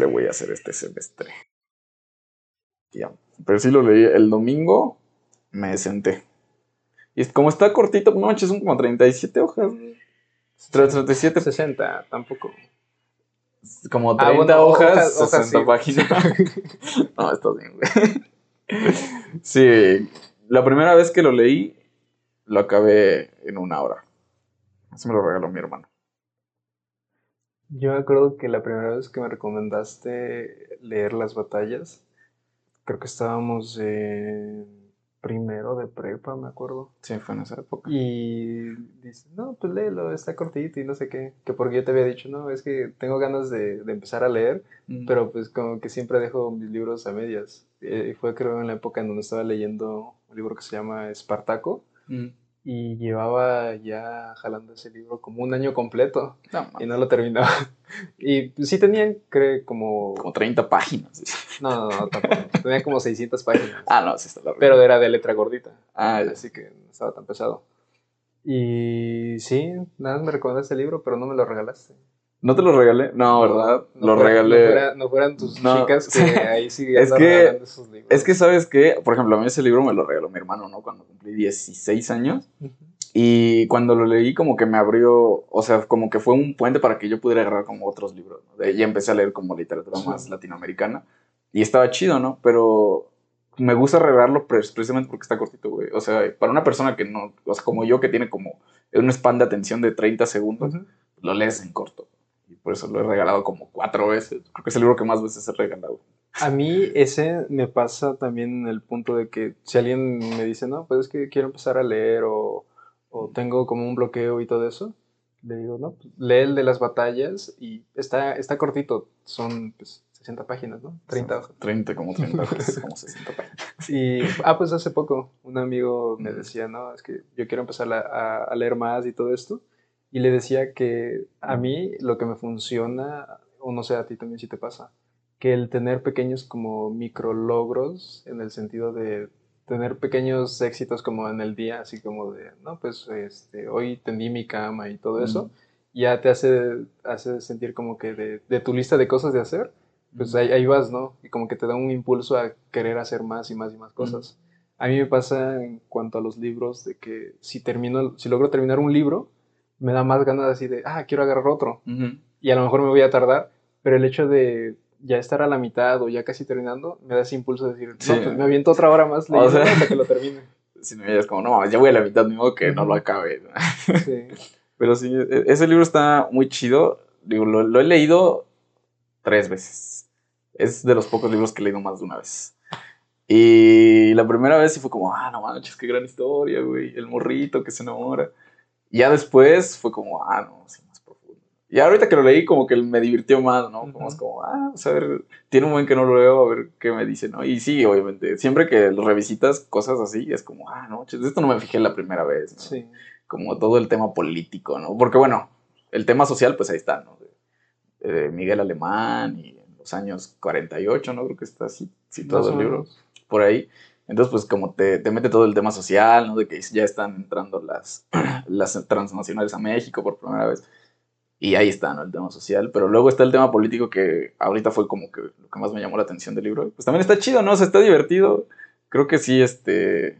le voy a hacer este semestre. Ya. Pero sí lo leí el domingo, me senté. Y como está cortito, no manches, son como 37 hojas. 37. 60, tampoco. Como 30 Ah, bueno, hojas, hojas- hojas 60 sí. páginas. no, está bien, güey. Sí, la primera vez que lo leí, lo acabé en una hora. Eso me lo regaló mi hermano. Yo me acuerdo que la primera vez que me recomendaste leer las batallas, creo que estábamos en primero de prepa, me acuerdo. Sí, fue en esa época. Y dice, no, pues léelo, está cortito y no sé qué. Que porque yo te había dicho, no, es que tengo ganas de, de empezar a leer, Mm. pero pues como que siempre dejo mis libros a medias. Eh, Y fue creo en la época en donde estaba leyendo un libro que se llama Espartaco Mm. Y llevaba ya jalando ese libro como un año completo No, y no lo terminaba. Y pues, sí tenían, creo, como... como 30 páginas. No, no, no, tampoco. Tenía como 600 páginas. Ah, no, sí está largo. Pero era de letra gordita. Ah, ya. Así que no estaba tan pesado. Y sí, nada más me recomendaste el libro, pero no me lo regalaste. ¿No te lo regalé? No, ¿verdad? No lo fuera- regalé. No, fuera- no fueran tus No, chicas que ahí sí Es que- esos libros. Es que, ¿sabes qué? Por ejemplo, a mí ese libro me lo regaló mi hermano, ¿no? Cuando cumplí 16 años. Y cuando lo leí, como que me abrió, o sea, como que fue un puente para que yo pudiera agarrar como otros libros. ¿no? De- Ya empecé a leer como literatura Sí. más latinoamericana. Y estaba chido, ¿no? Pero me gusta regalarlo pre- precisamente porque está cortito, güey. O sea, para una persona que no, o sea, como yo, que tiene como un span de atención de 30 segundos, lo lees en corto. Y por eso lo he regalado como cuatro veces. Creo que es el libro que más veces he regalado. A mí ese me pasa también en el punto de que si alguien me dice, no, pues es que quiero empezar a leer o, o tengo como un bloqueo y todo eso, le digo, no, pues lee el de las batallas y está, está cortito, son pues 60 páginas, ¿no? 30 hojas. 30, como 30 hojas, como 60 páginas. Y, ah, pues hace poco un amigo me decía, no, es que yo quiero empezar a, a- a leer más y todo esto. Y le decía que a mí lo que me funciona, o no sé, a ti también si te pasa, que el tener pequeños como micrologros en el sentido de tener pequeños éxitos como en el día, así como de, no, pues este, hoy tendí mi cama y todo eso, ya te hace, hace sentir como que de, de tu lista de cosas de hacer, pues ahí, ahí vas, ¿no? Y como que te da un impulso a querer hacer más y más y más cosas. A mí me pasa en cuanto a los libros de que si termino, si logro terminar un libro, me da más ganas así de, ah, quiero agarrar otro. Ujú. Y a lo mejor me voy a tardar, pero el hecho de ya estar a la mitad o ya casi terminando, me da ese impulso de decir, Sí. no, pues me aviento otra hora más O sea- hasta que lo termine. Si no, es como, no, ya voy a la mitad, ni modo que no lo acabe. Sí. Pero sí, e- ese libro está muy chido. Digo, lo, lo he leído tres veces. Es de los pocos libros que he leído más de una vez. Y la primera vez sí fue como, ah, no manches, qué gran historia, güey. El morrito que se enamora. Y ya después fue como, ah, no, sí, más profundo. Y ahorita que lo leí, como que me divirtió más, ¿no? Como Ujú. es como, ah, a ver, tiene un buen que no lo leo, a ver qué me dice, ¿no? Y sí, obviamente, siempre que lo revisitas cosas así, es como, ah, no, esto no me fijé la primera vez, ¿no? Sí. como todo el tema político, ¿no? Porque bueno, el tema social, pues ahí está, ¿no? De, de Miguel Alemán y en los años 48, ¿no? Creo que está así, situado Más el libro, por ahí. Entonces, pues como te, te mete todo el tema social, ¿no? De que ya están entrando las, las transnacionales a México por primera vez. Y ahí está, ¿no? El tema social. Pero luego está el tema político que ahorita fue como que lo que más me llamó la atención del libro. Pues también está chido, ¿no? O sea, está divertido. Creo que sí, este...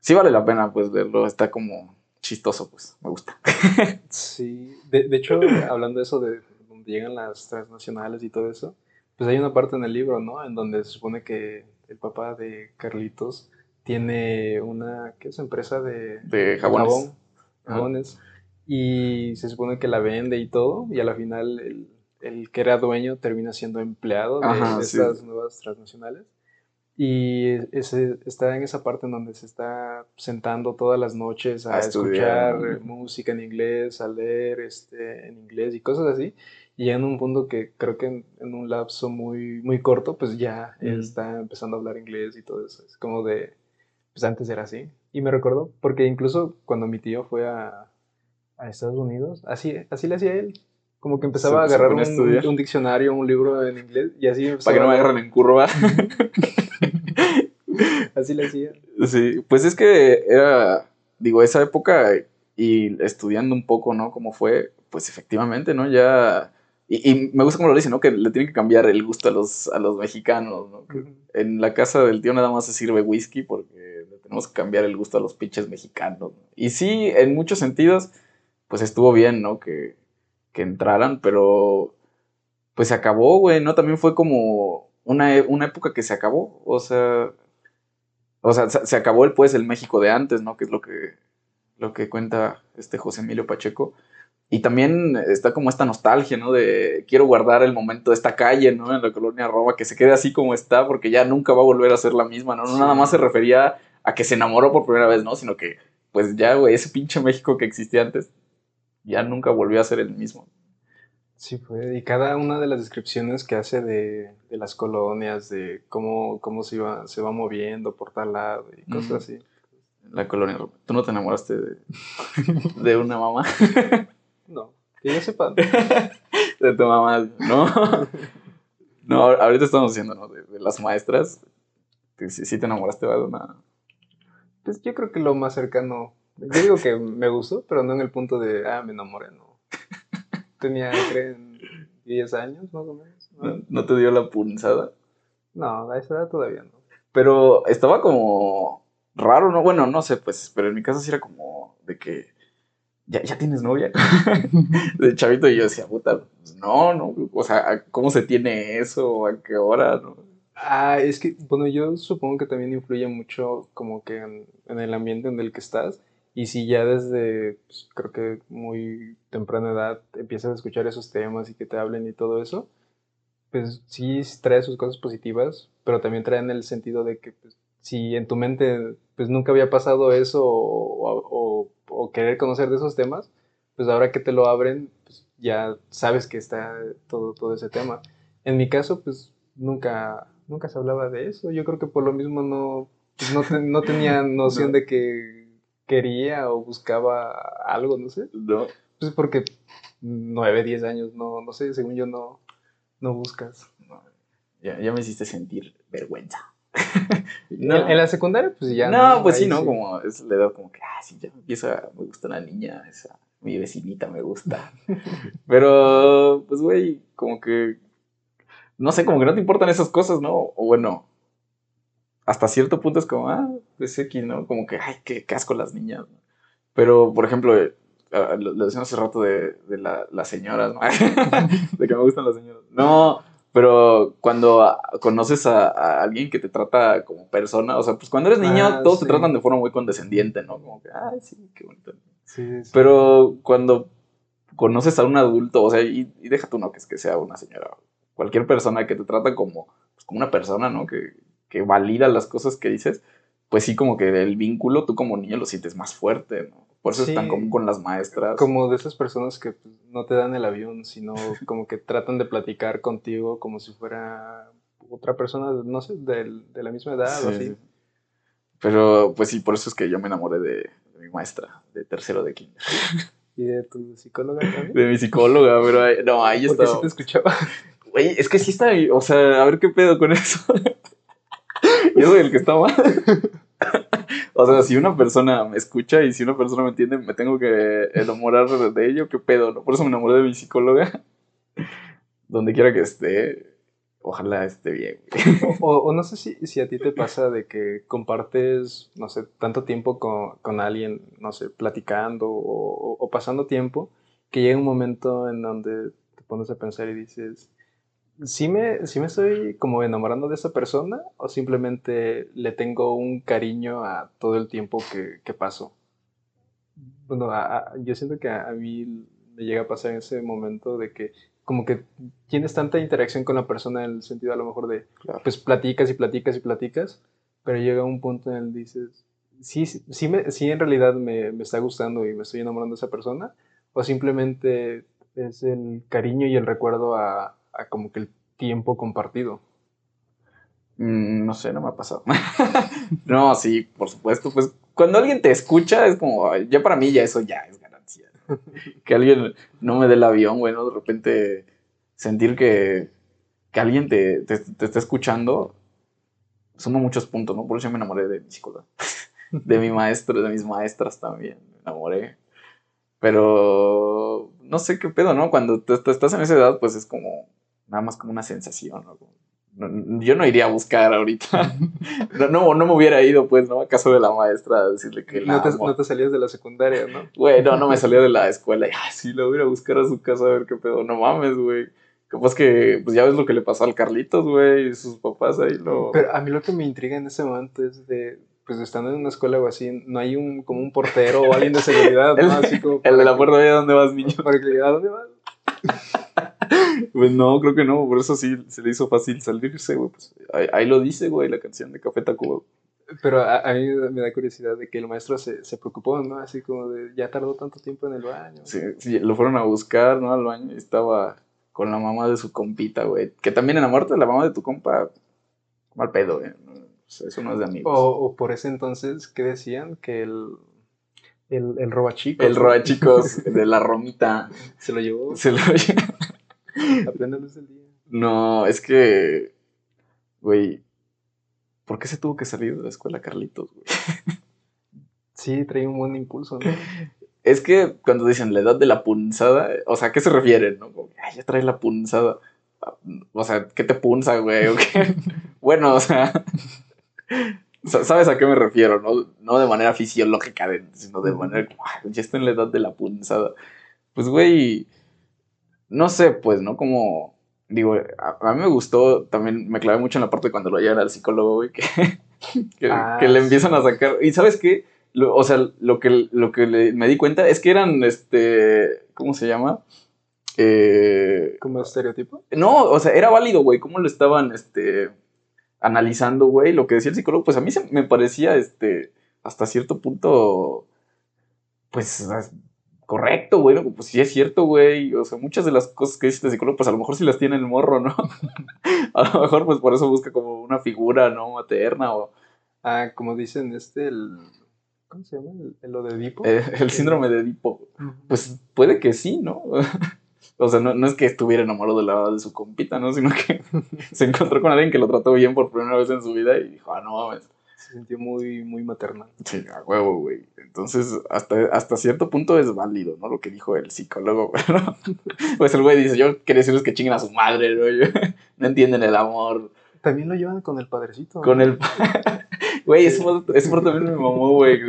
Sí vale la pena, pues, verlo. Está como chistoso, pues. Me gusta. Sí, de, de hecho, hablando de eso, de donde llegan las transnacionales y todo eso, pues hay una parte en el libro, ¿no? En donde se supone que el papá de Carlitos tiene una, ¿qué es? Empresa de, De jabones. jabón, jabones, y se supone que la vende y todo, y a la final el, el que era dueño termina siendo empleado de, Ajá, de sí. estas nuevas transnacionales. Y ese, está en esa parte en donde se está sentando todas las noches a, A escuchar ¿no? música en inglés, a leer este, en inglés y cosas así. Y en un punto que creo que en, en un lapso muy, muy corto, pues ya Mm. está empezando a hablar inglés y todo eso. Es como de, pues antes era así. Y me recordó, porque incluso cuando mi tío fue a, a Estados Unidos, así, así le hacía él. Como que empezaba Se- a agarrar un, un diccionario, un libro en inglés y así Para que no me agarren en curva. Así le hacía. Sí, pues es que era, digo, esa época y estudiando un poco, ¿no? Cómo fue, pues efectivamente, ¿no? Ya Y, me gusta como lo dice, ¿no? Que le tienen que cambiar el gusto a los, a los mexicanos, ¿no? En la casa del tío nada más se sirve whisky porque le tenemos que cambiar el gusto a los pinches mexicanos. Y sí, en muchos sentidos, pues estuvo bien, ¿no? Que, que entraran, pero pues se acabó, güey, ¿no? También fue como una, una época que se acabó, o sea, o sea, se acabó el, pues, el México de antes, ¿no? Que es lo que, lo que cuenta este José Emilio Pacheco. Y también está como esta nostalgia, ¿no? De quiero guardar el momento de esta calle, ¿no? En la colonia Roma, que se quede así como está, porque ya nunca va a volver a ser la misma, ¿no? No nada más se refería a que se enamoró por primera vez, ¿no? Sino que, pues ya, güey, ese pinche México que existía antes, ya nunca volvió a ser el mismo. Sí, pues, y cada una de las descripciones que hace de, las colonias, de cómo, cómo se, iba, se va moviendo por tal lado y cosas así. La colonia. ¿Tú no te enamoraste de, de una mamá? no, que yo sepa. de tu mamá, ¿no? No, ahorita estamos diciendo, ¿no? De, las maestras. Si, si te enamoraste de una. Pues yo creo que lo más cercano. Yo digo que me gustó, pero no en el punto de, ah, me enamoré, no tenía, creo, 10 años más o menos. ¿No, te dio la punzada? No, a esa edad todavía no. Pero estaba como raro, ¿no? Bueno, no sé, pues, pero en mi caso sí era como de que ya, ya tienes novia. de chavito y yo decía, puta, pues no, no, o sea, ¿cómo se tiene eso? ¿A qué hora? ¿no? Ah, es que, bueno, yo supongo que también influye mucho como que en, en el ambiente en el que estás y si ya desde, pues, creo que muy temprana edad empiezas a escuchar esos temas y que te hablen y todo eso, pues sí trae sus cosas positivas, pero también trae en el sentido de que pues, si en tu mente pues nunca había pasado eso o, querer conocer de esos temas, pues ahora que te lo abren, pues ya sabes que está todo, todo ese tema. En mi caso, pues nunca, nunca se hablaba de eso. Yo creo que por lo mismo no, pues, no, no tenía noción de que quería o buscaba algo, no sé. No. Pues porque nueve, diez años, no, no sé, según yo no, no buscas. Ya, ya, me hiciste sentir vergüenza. no. En la secundaria, pues ya. No, pues sí, ¿no? Como es la edad como que, ah, sí, ya me empieza, me gusta la niña, esa, mi vecinita me gusta. Pero, pues, güey, como que, no sé, como que no te importan esas cosas, ¿no? O bueno, hasta cierto punto es como, ah, es X, ¿no? Como que, ay, qué casco las niñas. Pero, por ejemplo, eh, ah, lo, decíamos hace rato de, de la, las señoras, ¿no? de que me gustan las señoras. No, pero cuando conoces a, alguien que te trata como persona, o sea, pues cuando eres niño ah, todos te tratan de forma muy condescendiente, ¿no? Como que, ay, sí, qué bonito. Sí, sí. Pero cuando conoces a un adulto, o sea, y, deja tú no que es que sea una señora, cualquier persona que te trata como, pues, como una persona, ¿no? Que, que valida las cosas que dices, pues sí, como que el vínculo tú como niño lo sientes más fuerte, ¿no? Por eso es tan común con las maestras. Como de esas personas que pues, no te dan el avión, sino como que tratan de platicar contigo como si fuera otra persona, no sé, de, de la misma edad o así. Pero pues sí, por eso es que yo me enamoré de, mi maestra, de tercero de kinder. ¿Y de tu psicóloga también? De mi psicóloga, pero no, ahí estaba. sí te escuchaba. Güey, es que sí está, o sea, a ver qué pedo con eso. Yo soy el que está mal. o sea, si una persona me escucha y si una persona me entiende, me tengo que enamorar de ello, qué pedo, ¿no? Por eso me enamoré de mi psicóloga. Donde quiera que esté, ojalá esté bien. O, no sé si, a ti te pasa de que compartes, no sé, tanto tiempo con, alguien, no sé, platicando o, o pasando tiempo, que llega un momento en donde te pones a pensar y dices, ¿sí me, ¿sí me estoy como enamorando de esa persona o simplemente le tengo un cariño a todo el tiempo que, que paso? Bueno, yo siento que a, mí me llega a pasar ese momento de que como que tienes tanta interacción con la persona en el sentido a lo mejor de, pues platicas y platicas y platicas, pero llega un punto en el que dices, sí, sí, me, sí en realidad me, me está gustando y me estoy enamorando de esa persona, o simplemente es el cariño y el recuerdo a, a como que el tiempo compartido. Mm, no sé, no me ha pasado. no, sí, por supuesto. Pues cuando alguien te escucha es como, ya para mí ya eso ya es ganancia. que alguien no me dé el avión, bueno, de repente sentir que, que alguien te, te, está escuchando suma muchos puntos, ¿no? Por eso yo me enamoré de mi psicóloga. de mi maestro, de mis maestras también, me enamoré. Pero no sé qué pedo, ¿no? Cuando tú, tú estás en esa edad, pues es como nada más como una sensación, ¿no? Yo no iría a buscar ahorita. No, no, no me hubiera ido, pues, ¿no? A caso de la maestra a decirle que la No te, amo. no te salías de la secundaria, ¿no? Güey, no, no me salía de la escuela. Y, ah, sí, la voy a ir a buscar a su casa a ver qué pedo. No mames, güey. Capaz que, pues ya ves lo que le pasó al Carlitos, güey, y sus papás ahí lo... Pero a mí lo que me intriga en ese momento es de, pues estando en una escuela o así, no hay un como un portero o alguien de seguridad, ¿no? Así como El de la puerta, ¿a dónde vas, niño? Para que le diga, ¿a dónde vas? Pues no, creo que no, por eso sí se le hizo fácil salirse, güey. Pues ahí, ahí lo dice, güey, la canción de Café Tacuba. Pero a, a mí me da curiosidad de que el maestro se, se preocupó, ¿no? Así como de, ya tardó tanto tiempo en el baño. Sí, sí, lo fueron a buscar, ¿no? Al baño y estaba con la mamá de su compita, güey. Que también en la muerte de la mamá de tu compa, mal pedo, güey. sea, eso no es de amigos. O, o por ese entonces, ¿qué decían? Que el, el, el robachicos. El roba chicos de la romita Se lo llevó se lo luz del día. No, es que, güey, ¿por qué se tuvo que salir de la escuela Carlitos, güey? Sí, traía un buen impulso, ¿no? Es que cuando dicen la edad de la punzada, o sea, ¿a qué se refieren? No? Como, Ay, ya trae la punzada. O sea, ¿qué te punza, güey? ¿O qué? bueno, o sea, ¿sabes a qué me refiero? No, no de manera fisiológica, de- sino de manera como, "Ay, ya estoy en la edad de la punzada. Pues, güey, no sé, pues, ¿no? Como, digo, a, a mí me gustó, también me clavé mucho en la parte de cuando lo llevan al psicólogo, güey, que, que, Ah, que le sí. empiezan a sacar. ¿Y sabes qué? Lo- o sea, lo que, lo que le- me di cuenta es que eran, este, ¿cómo se llama? Eh, Como estereotipo. no, o sea, era válido, güey, cómo lo estaban, este, analizando, güey, lo que decía el psicólogo, pues a mí se me parecía, este, hasta cierto punto, pues, correcto, güey, ¿no? pues sí es cierto, güey, o sea, muchas de las cosas que dice el psicólogo, pues a lo mejor sí las tiene el morro, ¿no? a lo mejor, pues por eso busca como una figura, ¿no? Materna o Ah, como dicen, este, el. ¿Cómo se llama? El, el lo de Edipo. eh, el síndrome de Edipo. Pues puede que sí, ¿no? O sea, no, no es que estuviera enamorado de la de su compita, ¿no? Sino que se encontró con alguien que lo trató bien por primera vez en su vida y dijo, ah, no mames. Se sintió muy, muy maternal. Sí, a huevo, güey. Entonces, hasta, hasta cierto punto es válido, ¿no? Lo que dijo el psicólogo, güey, ¿no? Pues el güey dice, yo quería decirles que chinguen a su madre, ¿no? No entienden el amor. También lo llevan con el padrecito. Con el... Güey, eso fue también me mamó, güey.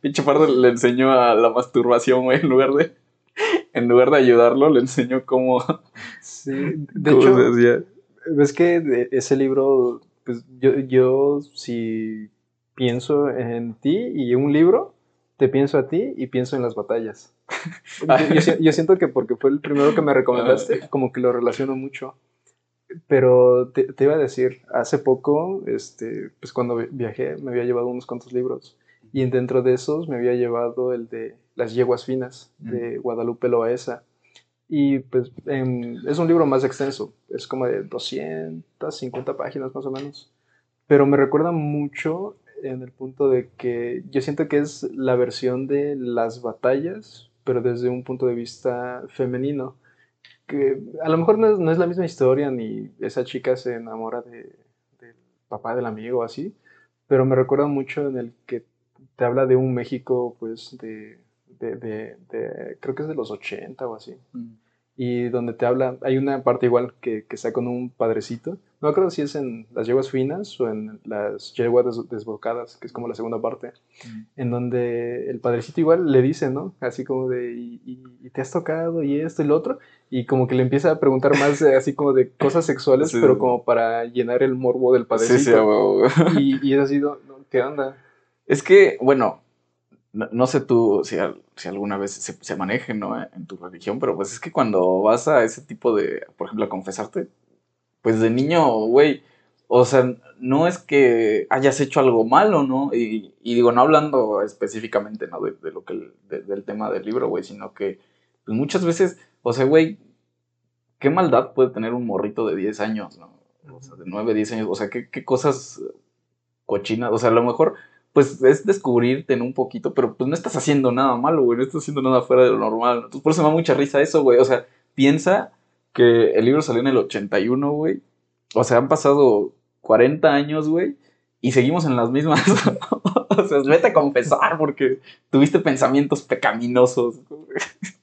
Pinche parte le enseñó a la masturbación, güey, en lugar de... En lugar de ayudarlo, le enseñó cómo... Sí, de cómo hecho, se hacía. que ese libro, pues yo, yo si pienso en ti y un libro, te pienso a ti y pienso en las batallas. Yo, yo yo siento que porque fue el primero que me recomendaste, como que lo relaciono mucho. Pero te, te iba a decir, hace poco, este, pues cuando vi- viajé, me había llevado unos cuantos libros. Y dentro de esos me había llevado el de Las yeguas finas, de Guadalupe Loaesa. Y pues em, es un libro más extenso, es como de 250 páginas más o menos. Pero me recuerda mucho en el punto de que yo siento que es la versión de las batallas, pero desde un punto de vista femenino. Que a lo mejor no es, no es la misma historia, ni esa chica se enamora de, del papá del amigo así, pero me recuerda mucho en el que te habla de un México, pues, de, de, de- de- creo que es de los 80 o así y donde te habla, hay una parte igual que, que está con un padrecito, no acuerdo si es en las yeguas finas o en las yeguas des- desbocadas, que es como la segunda parte, en donde el padrecito igual le dice, ¿no? Así como de, y, y- y te has tocado y esto y lo otro, y como que le empieza a preguntar más así como de cosas sexuales, Sí. pero como para llenar el morbo del Sí, padrecito. sí, huevo. y, y es así, ¿no? ¿qué onda? Es que, bueno, no, sé tú si, si alguna vez se, se maneje, ¿no? En tu religión, pero pues es que cuando vas a ese tipo de, por ejemplo, a confesarte, pues de niño, güey, o sea, no es que hayas hecho algo malo, ¿no? Y, digo, no hablando específicamente, ¿no? De, lo que, el- de- del tema del libro, güey, sino que pues muchas veces, o sea, güey, ¿qué maldad puede tener un morrito de 10 años, ¿no? O sea, de 9, 10 años, o sea, ¿qué, qué cosas cochinas, o sea, a lo mejor pues es descubrirte en un poquito, pero pues no estás haciendo nada malo, güey, no estás haciendo nada fuera de lo normal. Entonces por eso me da mucha risa eso, güey. O sea, piensa que el libro salió en el 81, güey. O sea, han pasado 40 años, güey, y seguimos en las mismas. o sea, vete a confesar porque tuviste pensamientos pecaminosos.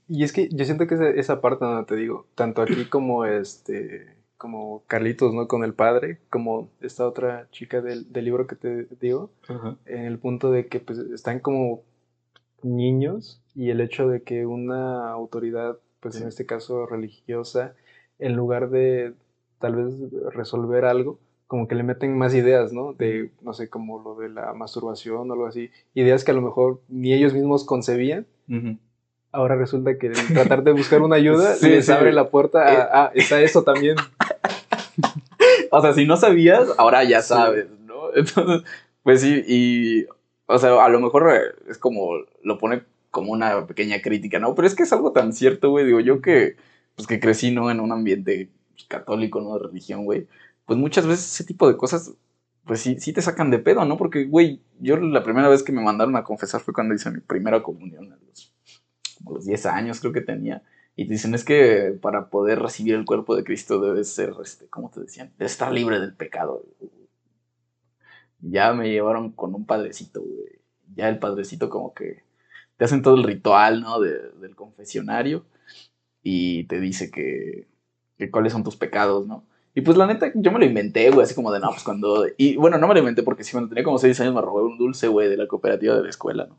Y es que yo siento que esa, esa parte donde te digo, tanto aquí como este, como Carlitos, ¿no? Con el padre, como esta otra chica del, del libro que te digo, en el punto de que pues, están como niños y el hecho de que una autoridad, pues en este caso religiosa, en lugar de tal vez resolver algo, como que le meten más ideas, ¿no? De, no sé, como lo de la masturbación o algo así, ideas que a lo mejor ni ellos mismos concebían. Ahora resulta que tratar de buscar una ayuda les abre la puerta a, eh. ah, está eso también. o sea, si no sabías, ahora ya sabes, ¿no? Entonces, pues sí, y, o sea, a lo mejor es como, lo pone como una pequeña crítica, ¿no? Pero es que es algo tan cierto, güey, digo yo que, pues que crecí, ¿no? En un ambiente católico, ¿no? De religión, güey. Pues muchas veces ese tipo de cosas, pues sí, sí te sacan de pedo, ¿no? Porque, güey, yo la primera vez que me mandaron a confesar fue cuando hice mi primera comunión, a los, como los 10 años creo que tenía. Y te dicen, es que para poder recibir el cuerpo de Cristo debes ser, este, ¿cómo te decían? Debes estar libre del pecado. Ya me llevaron con un padrecito, güey. Ya el padrecito como que te hacen todo el ritual, ¿no? del confesionario. Y te dice que, que cuáles son tus pecados, ¿no? Y pues la neta, yo me lo inventé, güey, así como de, no, pues cuando... Y bueno, no me lo inventé porque si cuando tenía como seis años me robé un dulce, güey, de la cooperativa de la escuela, ¿no?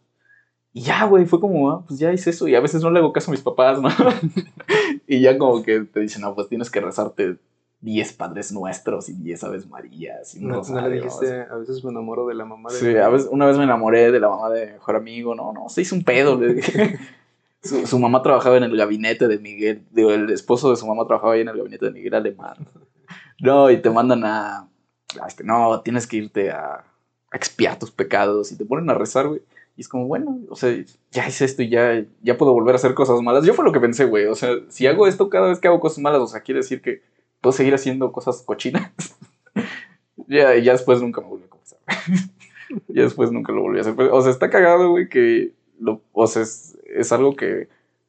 Y ya, güey, fue como, ah, pues ya hice eso. Y a veces no le hago caso a mis papás, ¿no? y ya como que te dicen, no, pues tienes que rezarte 10 Padres Nuestros y 10 Aves Marías. Y no, no, le dijiste, a veces me enamoro de la mamá de... Sí, a veces, una vez me enamoré de la mamá de mejor amigo. No, no, se hizo un pedo. Le dije. Su, su, mamá trabajaba en el gabinete de Miguel. Digo, el esposo de su mamá trabajaba ahí en el gabinete de Miguel Alemán. No, y te mandan a... a este, no, tienes que irte a, a expiar tus pecados. Y te ponen a rezar, güey. Y es como, bueno, o sea, ya hice esto y ya, ya puedo volver a hacer cosas malas. Yo fue lo que pensé, güey. O sea, si hago esto cada vez que hago cosas malas, o sea, quiere decir que puedo seguir haciendo cosas cochinas. ya, ya después nunca me volví a confesar. ya después nunca lo volví a hacer. O sea, está cagado, güey, que o sea, es, es algo que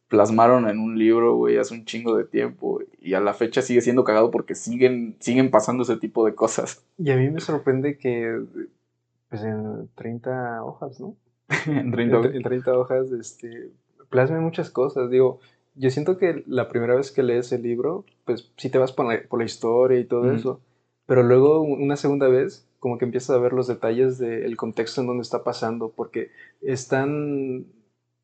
plasmaron en un libro, güey, hace un chingo de tiempo. Y a la fecha sigue siendo cagado porque siguen, siguen pasando ese tipo de cosas. Y a mí me sorprende que, pues en 30 hojas, ¿no? en 30 hojas. En 30 hojas, este, plasme muchas cosas. Digo, yo siento que la primera vez que lees el libro, pues sí te vas por la, por la historia y todo eso, pero luego una segunda vez como que empiezas a ver los detalles del contexto en donde está pasando, porque es tan,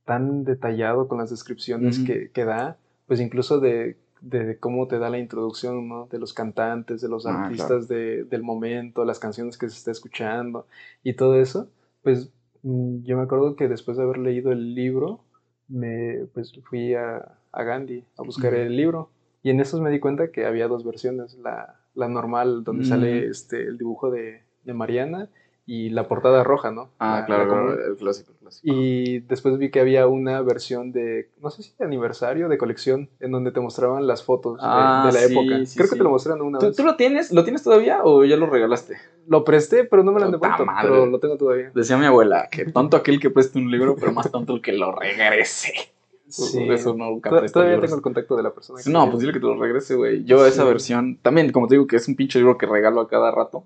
tan detallado con las descripciones que, que, da, pues incluso de, de, cómo te da la introducción, ¿no? De los cantantes, de los ah, artistas de, del momento, las canciones que se está escuchando y todo eso, pues yo me acuerdo que después de haber leído el libro, me pues fui a, a Gandhi a buscar el libro. Y en esos me di cuenta que había dos versiones, la, la normal, donde sale este, el dibujo de, de Mariana, y la portada roja, ¿no? Ah, claro, el clásico, Y después vi que había una versión de, no sé si de aniversario, de colección, en donde te mostraban las fotos de, ah, la época. Creo que te lo mostraron una ¿Tú, vez. ¿Tú lo tienes? ¿Lo tienes todavía o ya lo regalaste? Lo presté, pero no me lo han devuelto, pero lo tengo todavía. Decía mi abuela, que tonto aquel que preste un libro, pero más tonto el que lo regrese. Sí. Eso nunca Todavía tengo el contacto de la persona. no, pues dile que te lo regrese, güey. Yo esa versión, también, como te digo, que es un pinche libro que regalo a cada rato.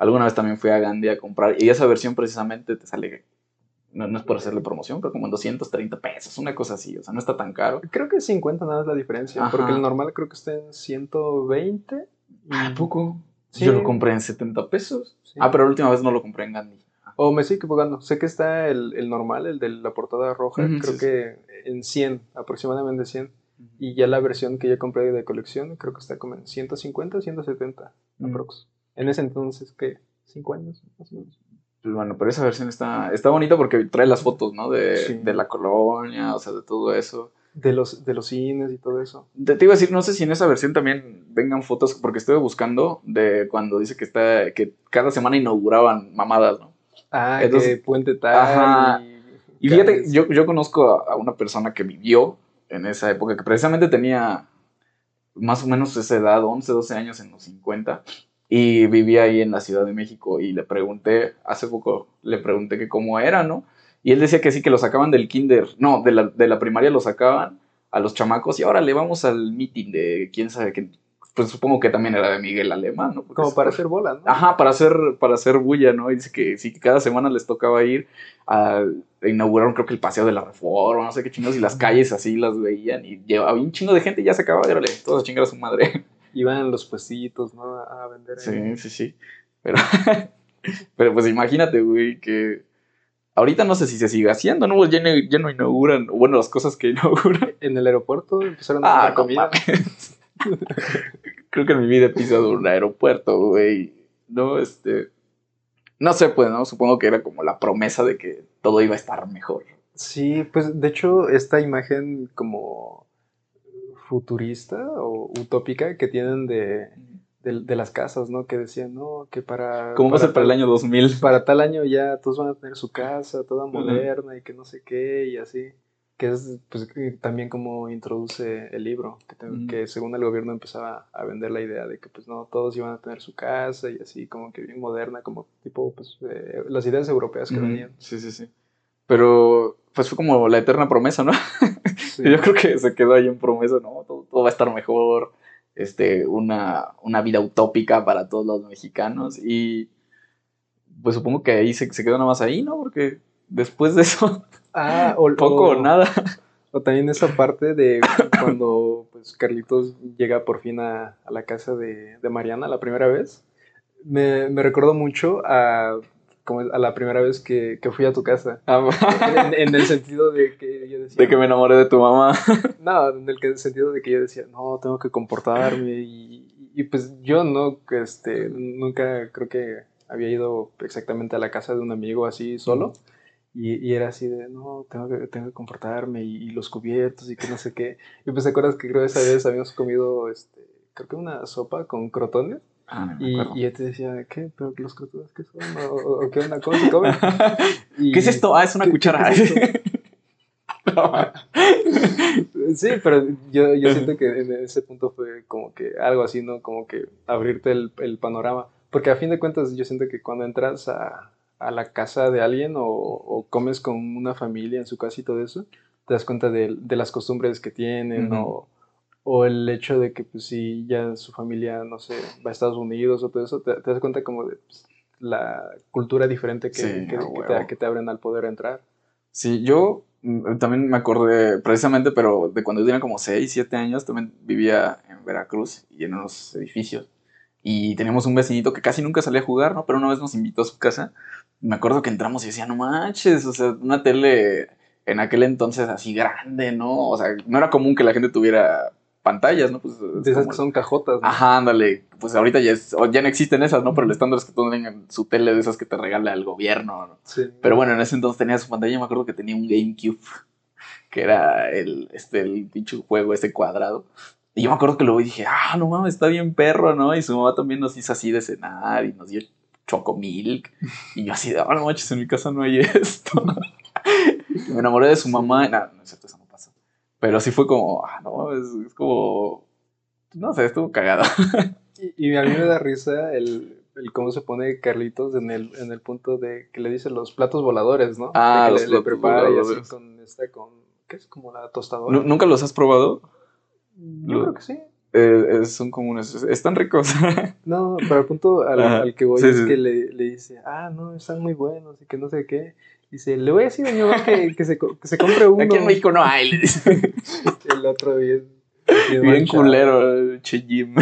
Alguna vez también fui a Gandhi a comprar y esa versión precisamente te sale, no, no es por hacerle promoción, pero como en 230 pesos, una cosa así, o sea, no está tan caro. Creo que 50 nada es la diferencia, porque el normal creo que está en 120. ¿A poco? Yo lo compré en 70 pesos. Ah, pero la última vez no lo compré en Gandhi. O me estoy equivocando. Sé que está el, el normal, el de la portada roja, creo que en 100, aproximadamente 100. Y ya la versión que yo compré de colección, creo que está como en 150, 170 aprox. En ese entonces, ¿qué? ¿Cinco años? Más o menos. Pues bueno, pero esa versión está, está bonita porque trae las fotos, ¿no? De, de la colonia, o sea, de todo eso. De los, de los cines y todo eso. Te, iba a decir, no sé si en esa versión también vengan fotos, porque estuve buscando de cuando dice que está, que cada semana inauguraban mamadas, ¿no? Ah, Entonces, que puente tal. Ajá. Y, fíjate, yo, yo conozco a, una persona que vivió en esa época, que precisamente tenía más o menos esa edad, 11, 12 años en los 50, y vivía ahí en la Ciudad de México y le pregunté, hace poco le pregunté que cómo era, ¿no? Y él decía que sí, que lo sacaban del kinder, no, de la, de la primaria lo sacaban a los chamacos y ahora le vamos al meeting de quién sabe qué, pues supongo que también era de Miguel Alemán, ¿no? Porque Como es- para hacer bola, ¿no? Ajá, para hacer, para hacer bulla, ¿no? Y dice que sí, que cada semana les tocaba ir a inauguraron creo que el Paseo de la Reforma, no sé qué chingados, y las calles así las veían y llevaba un chingo de gente y ya se acababa, y órale, todos a chingar a su madre. Iban los puestitos, ¿no? A vender. ahí. Sí, sí, sí. Pero, pero pues imagínate, güey, que ahorita no sé si se sigue haciendo, ¿no? Ya no, ya no inauguran, bueno, las cosas que inauguran. En el aeropuerto empezaron a Ah, comida. Creo que en mi vida he pisado un aeropuerto, güey. No, este. No sé, pues, ¿no? Supongo que era como la promesa de que todo iba a estar mejor. Sí, pues de hecho esta imagen como futurista o utópica que tienen de, de, de las casas, ¿no? Que decían, no, que para... ¿Cómo va a ser para el año 2000? Para tal año ya todos van a tener su casa, toda moderna y que no sé qué y así. Que es pues también como introduce el libro, que, te- Ujú. que según el gobierno empezaba a vender la idea de que pues no, todos iban a tener su casa y así como que bien moderna, como tipo pues eh, las ideas europeas que venían. Sí, sí, sí. Pero, pues fue como la eterna promesa, ¿no? Sí. Yo creo que se quedó ahí en promesa, ¿no? Todo, todo va a estar mejor. Este, una, una vida utópica para todos los mexicanos. Y pues supongo que ahí se, se quedó nada más ahí, ¿no? Porque después de eso, Ah, o, poco o o- nada. O también esa parte de cuando pues Carlitos llega por fin a, a la casa de, de Mariana la primera vez. Me, me recordó mucho a, como a la primera vez que, que fui a tu casa. En, en el sentido de que yo decía... de que me enamoré de tu mamá. No, en el que- sentido de que yo decía, no, tengo que comportarme. Y, y, pues yo no, este, nunca creo que había ido exactamente a la casa de un amigo así solo. Y, y era así de, no, tengo que, tengo que comportarme y, y los cubiertos y que no sé qué. Y pues te acuerdas que creo esa vez habíamos comido, este, creo que una sopa con crotones. Ah, Y, y yo te decía, ¿qué? ¿Pero los crotones qué son? ¿O, qué onda? ¿Cómo se comen? Y- ¿Qué es esto? Ah, es una ¿Qué- qué- cuchara. qué es esto? Sí, pero yo, yo siento que en ese punto fue como que algo así, ¿no? Como que abrirte el, el panorama. Porque a fin de cuentas yo siento que cuando entras a, a la casa de alguien o, o comes con una familia en su casa y todo eso, te das cuenta de, de las costumbres que tienen Ujú. o, o el hecho de que pues si ya su familia, no sé, va a Estados Unidos o todo eso, te, te das cuenta como de pues, la cultura diferente que, Sí, que- que te, que te abren al poder entrar. Sí, yo mm, también me acordé, precisamente, pero de cuando yo tenía como 6, 7 años, también vivía en Veracruz y en unos edificios. Y teníamos un vecinito que casi nunca salía a jugar, ¿no? Pero una vez nos invitó a su casa. Me acuerdo que entramos y decía, no manches, o sea, una tele en aquel entonces así grande, ¿no? O sea, no era común que la gente tuviera pantallas, ¿no? Pues, es De esas como- que son cajotas. ¿no? Ajá, ándale. Pues ahorita ya, es- ya no existen esas, ¿no? Pero el estándar es que tengan su tele de esas que te regala el gobierno, ¿no? Sí. Pero bueno, en ese entonces tenía su pantalla, me acuerdo que tenía un GameCube, que era el, este, el pinche juego este cuadrado. Y yo me acuerdo que y dije, ah, no mames, está bien perro, ¿no? Y su mamá también nos hizo así de cenar y nos dio chocomilk. Y yo así de, ah, no manches, en mi casa no hay esto. Me enamoré de su mamá. No, no es cierto, eso no. Pero sí fue como, ah, no, es, es como, no sé, estuvo cagado. Y, y a mí me da risa el, el cómo se pone Carlitos en el, en el punto de que le dice los platos voladores, ¿no? Ah, De que los le, prepara y así voladores. con esta, con, ¿qué es? Como la tostadora. ¿Nu- ¿Nunca los has probado? Yo lo- creo que sí. Eh, eh, son comunes, están ricos. No, pero el punto al, al que voy Sí, es sí. que le, le dice, ah, no, están muy buenos y que no sé qué. Dice, le voy a decir a mi mamá que, que, se, que se compre uno. Aquí en México no hay, le dice. El otro bien, bien culero, che Jim.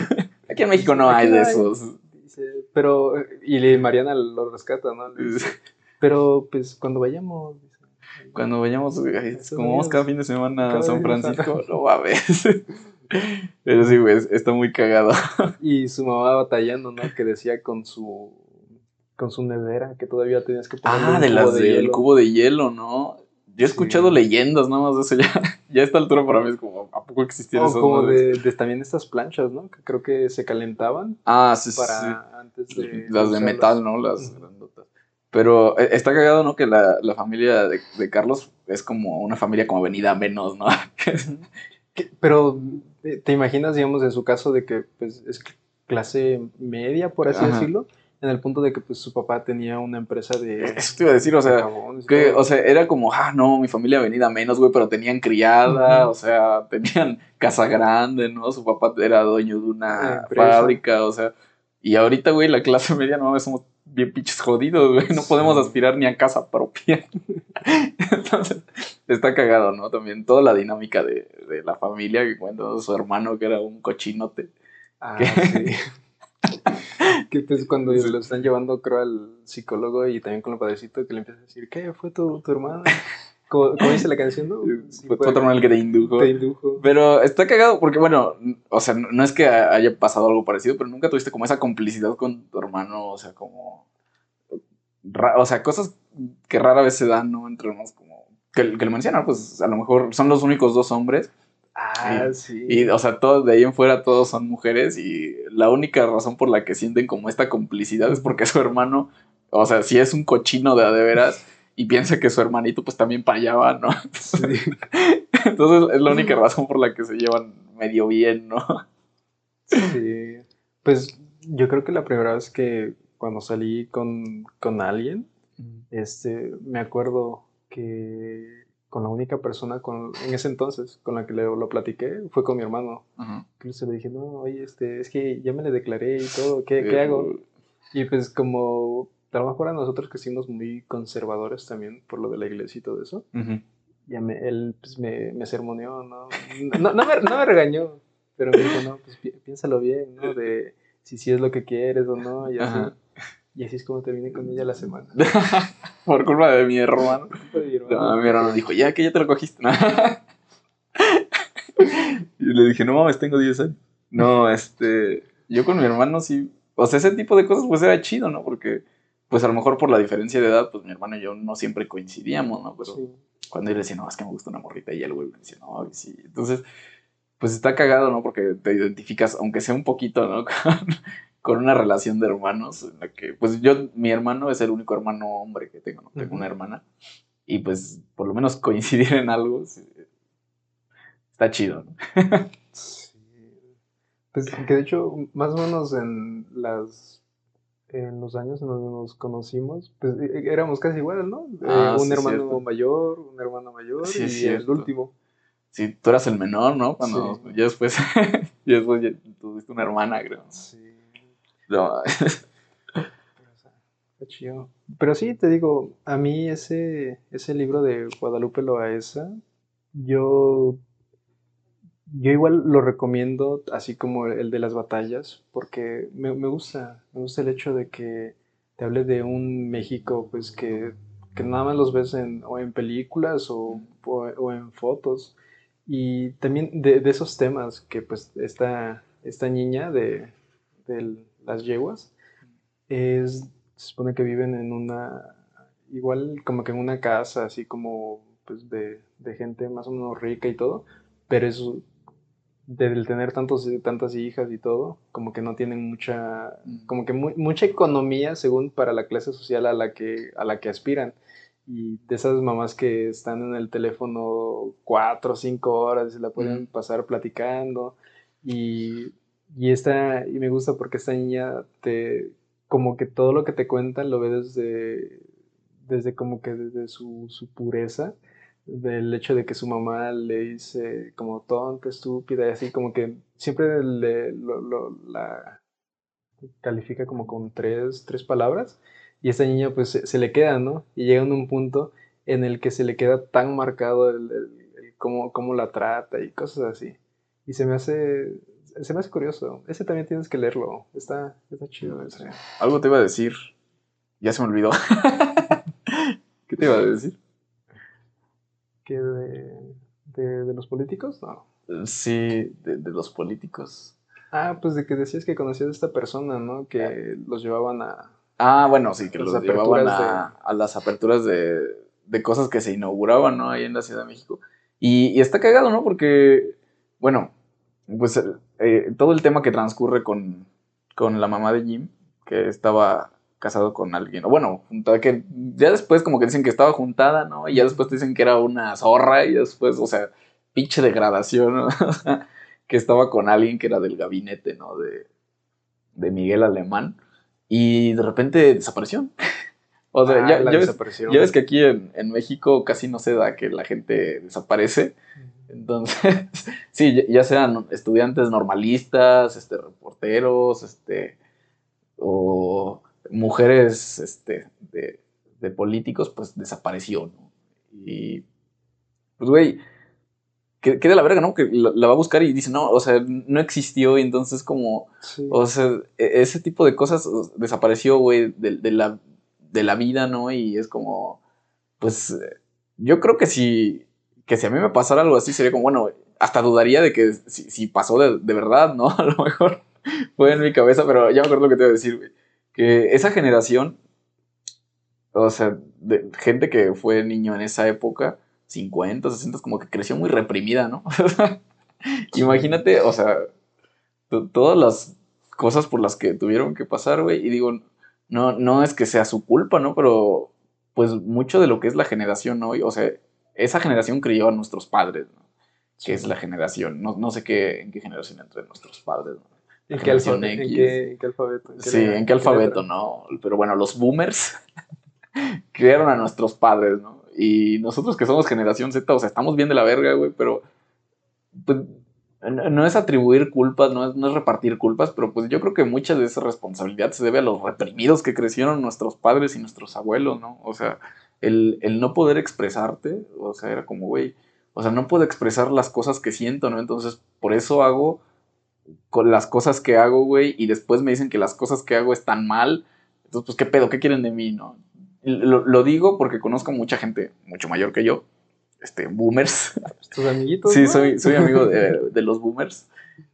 Aquí en México no hay de esos. Dice, pero, y Mariana lo rescata, ¿no? Dice, pero pues cuando vayamos. dice, Cuando vayamos, como vamos cada fin de semana a San fin de Francisco, no mames. Pero sí, güey, está muy cagado. Y su mamá batallando, ¿no? Que decía con su con su nevera que todavía tenías que ponerle Ah, un de cubo las de del cubo de hielo, ¿no? Yo he Sí. escuchado leyendas nada más de eso ya. Ya a esta altura para mí es como, ¿a poco existían O esas como de, de también estas planchas, ¿no? Que creo que se calentaban Ah, sí, sí, sí. para antes de. Las de metal, ¿no? Las grandotas. Pero eh, está cagado, ¿no? Que la, la familia de, de Carlos es como una familia como venida a menos, ¿no? Pero eh, te imaginas, digamos, en su caso de que pues, es clase media, por así Ajá. decirlo, en el punto de que pues su papá tenía una empresa de... Eso te iba a decir, o sea, que, o sea, era como, ah, no, mi familia venida menos, güey, pero tenían criada, o sea, tenían casa grande, ¿no? Su papá era dueño de una fábrica, o sea, y ahorita, güey, la clase media, no, somos bien pinches jodidos, güey, no podemos aspirar ni a casa propia. Entonces, está cagado, ¿no? También toda la dinámica de, de la familia que cuenta su hermano que era un cochinote. Ah, sí. que pues cuando lo están llevando, creo, al psicólogo y también con el padrecito, que le empieza a decir, ¿qué? ¿Fue tu, tu hermano? ¿Cómo, dice la canción? No? fue, tu hermano el que te indujo. Te indujo. Pero está cagado porque, bueno, o sea, no es que haya pasado algo parecido, pero nunca tuviste como esa complicidad con tu hermano, o sea, como... O sea, cosas que rara vez se dan, ¿no? Entre unos como... Que, que lo mencionan, pues a lo mejor son los únicos dos hombres Ah, sí. Y, o sea, todos de ahí en fuera todos son mujeres y la única razón por la que sienten como esta complicidad es porque su hermano, o sea, si es un cochino de a de veras y piensa que su hermanito pues también payaba, ¿no? Entonces es la única razón por la que se llevan medio bien, ¿no? Sí. Pues yo creo que la primera vez que cuando salí con, con alguien, este, me acuerdo que con la única persona con, en ese entonces con la que le, lo platiqué fue con mi hermano. Incluso le dije, no, oye, este, es que ya me le declaré y todo, ¿qué, ¿qué hago? Y pues como a lo mejor a nosotros que somos muy conservadores también por lo de la iglesia y todo eso, ya me, él pues, me, me sermoneó, ¿no? No, no, me, no me regañó, pero me dijo, no, pues piénsalo bien, ¿no? De si sí es lo que quieres o no, y así. Y así es como terminé con ella la semana. Por culpa de mi hermano. mi hermano. mi hermano dijo, ya que ya te lo cogiste. y le dije, no mames, tengo 10 años. No, este, yo con mi hermano sí, o sea, ese tipo de cosas pues era chido, ¿no? Porque, pues a lo mejor por la diferencia de edad, pues mi hermano y yo no siempre coincidíamos, ¿no? Pero cuando él decía, no, es que me gusta una morrita, y el güey me decía, no, sí. Entonces, pues está cagado, ¿no? Porque te identificas, aunque sea un poquito, ¿no? con una relación de hermanos en la que, pues yo, mi hermano es el único hermano hombre que tengo, ¿no? Tengo una hermana. Y pues por lo menos coincidir en algo está chido, ¿no? sí. Pues que de hecho, más o menos en las en los años en los que nos conocimos, pues e, e, éramos casi iguales, ¿no? Ah, un hermano mayor, un hermano mayor y el último. Sí, tú eras el menor, ¿no? Cuando ya después, ya después tuviste una hermana, creo. Sí. No. Pero sí, te digo, a mí ese, ese libro de Guadalupe Loaesa, yo, yo igual lo recomiendo, así como el de las batallas, porque me, gusta, me gusta el hecho de que te hable de un México, pues que, nada más los ves en, o en películas o, en fotos, y también de, esos temas que pues esta, esta niña de, del las yeguas, es, se supone que viven en una, igual como que en una casa así como pues de, gente más o menos rica y todo, pero es del tener tantos, tantas hijas y todo, como que no tienen mucha, mm. como que mucha economía según para la clase social a la que, a la que aspiran. Y de esas mamás que están en el teléfono cuatro o cinco horas y se la pueden mm. pasar platicando. Y y esta, y me gusta porque esta niña te, como que todo lo que te cuentan lo ve desde, desde como que desde su, su pureza, del hecho de que su mamá le dice como tonta, estúpida, y así como que siempre le, la califica como con tres, tres palabras, y esta niña pues se, le queda, ¿no? Y llega a un punto en el que se le queda tan marcado el, el, cómo, cómo la trata y cosas así. Y se me hace, se me hace curioso. Ese también tienes que leerlo. Está, está chido ese. Algo te iba a decir. Ya se me olvidó. ¿Qué te iba a decir? ¿Que de, de, los políticos? No. Sí, de, los políticos. Ah, pues de que decías que conocías a esta persona, ¿no? Que los llevaban a... Ah, bueno, sí, que los llevaban a, a, las aperturas de, de, cosas que se inauguraban, ¿no? Ahí en la Ciudad de México. Y, y está cagado, ¿no? Porque, bueno, pues eh, todo el tema que transcurre con, con, la mamá de Jim, que estaba casado con alguien, o bueno, que ya después como que dicen que estaba juntada, ¿no? Y ya después dicen que era una zorra y después, o sea, pinche degradación, ¿no? que estaba con alguien que era del gabinete, ¿no? De, de Miguel Alemán. y de repente desapareció. o sea, Ah, ya, ya ves, ya ves que aquí en, en México casi no se da que la gente desaparece. Entonces, sí, ya- sean estudiantes normalistas, este, reporteros, este, o mujeres este, de, de políticos, pues desapareció, ¿no? Y, pues, güey, que, que de la verga, ¿no? Que la, la va a buscar y dice, no, o sea, no existió, y entonces como, Sí. o sea, e- ese tipo de cosas desapareció, güey, de, de la, de la vida, ¿no? Y es como, pues, yo creo que si, que si a mí me pasara algo así, sería como, bueno, hasta dudaría de que si, si pasó de, de verdad, ¿no? A lo mejor fue en mi cabeza, pero ya me acuerdo lo que te iba a decir, güey. Que esa generación, o sea, de gente que fue niño en esa época, 50, 60, como que creció muy reprimida, ¿no? Imagínate, o sea, to- todas las cosas por las que tuvieron que pasar, güey, y digo, no, no es que sea su culpa, ¿no? Pero, pues, mucho de lo que es la generación hoy, o sea, esa generación crió a nuestros padres, ¿no? Que es la generación, no, no sé qué, en qué generación entre nuestros padres, ¿no? ¿En qué, alfabeto, ¿En X. qué- en qué alfabeto? ¿En qué Sí, letra? ¿en qué alfabeto, no? Pero bueno, los boomers criaron a nuestros padres, ¿no? Y nosotros que somos generación Z, o sea, estamos bien de la verga, güey, pero pues, no no es atribuir culpas, no es, no es repartir culpas, pero pues yo creo que mucha de esa responsabilidad se debe a los reprimidos que crecieron nuestros padres y nuestros abuelos, ¿no? O sea, el, el no poder expresarte, o sea, era como, güey, o sea, no puedo expresar las cosas que siento, ¿no? Entonces, por eso hago con las cosas que hago, güey, y después me dicen que las cosas que hago están mal. Entonces, pues, ¿qué pedo? ¿Qué quieren de mí, no? Lo, lo digo porque conozco mucha gente mucho mayor que yo, este, boomers. ¿Tus amiguitos? Sí, no? soy, soy amigo de, de los boomers.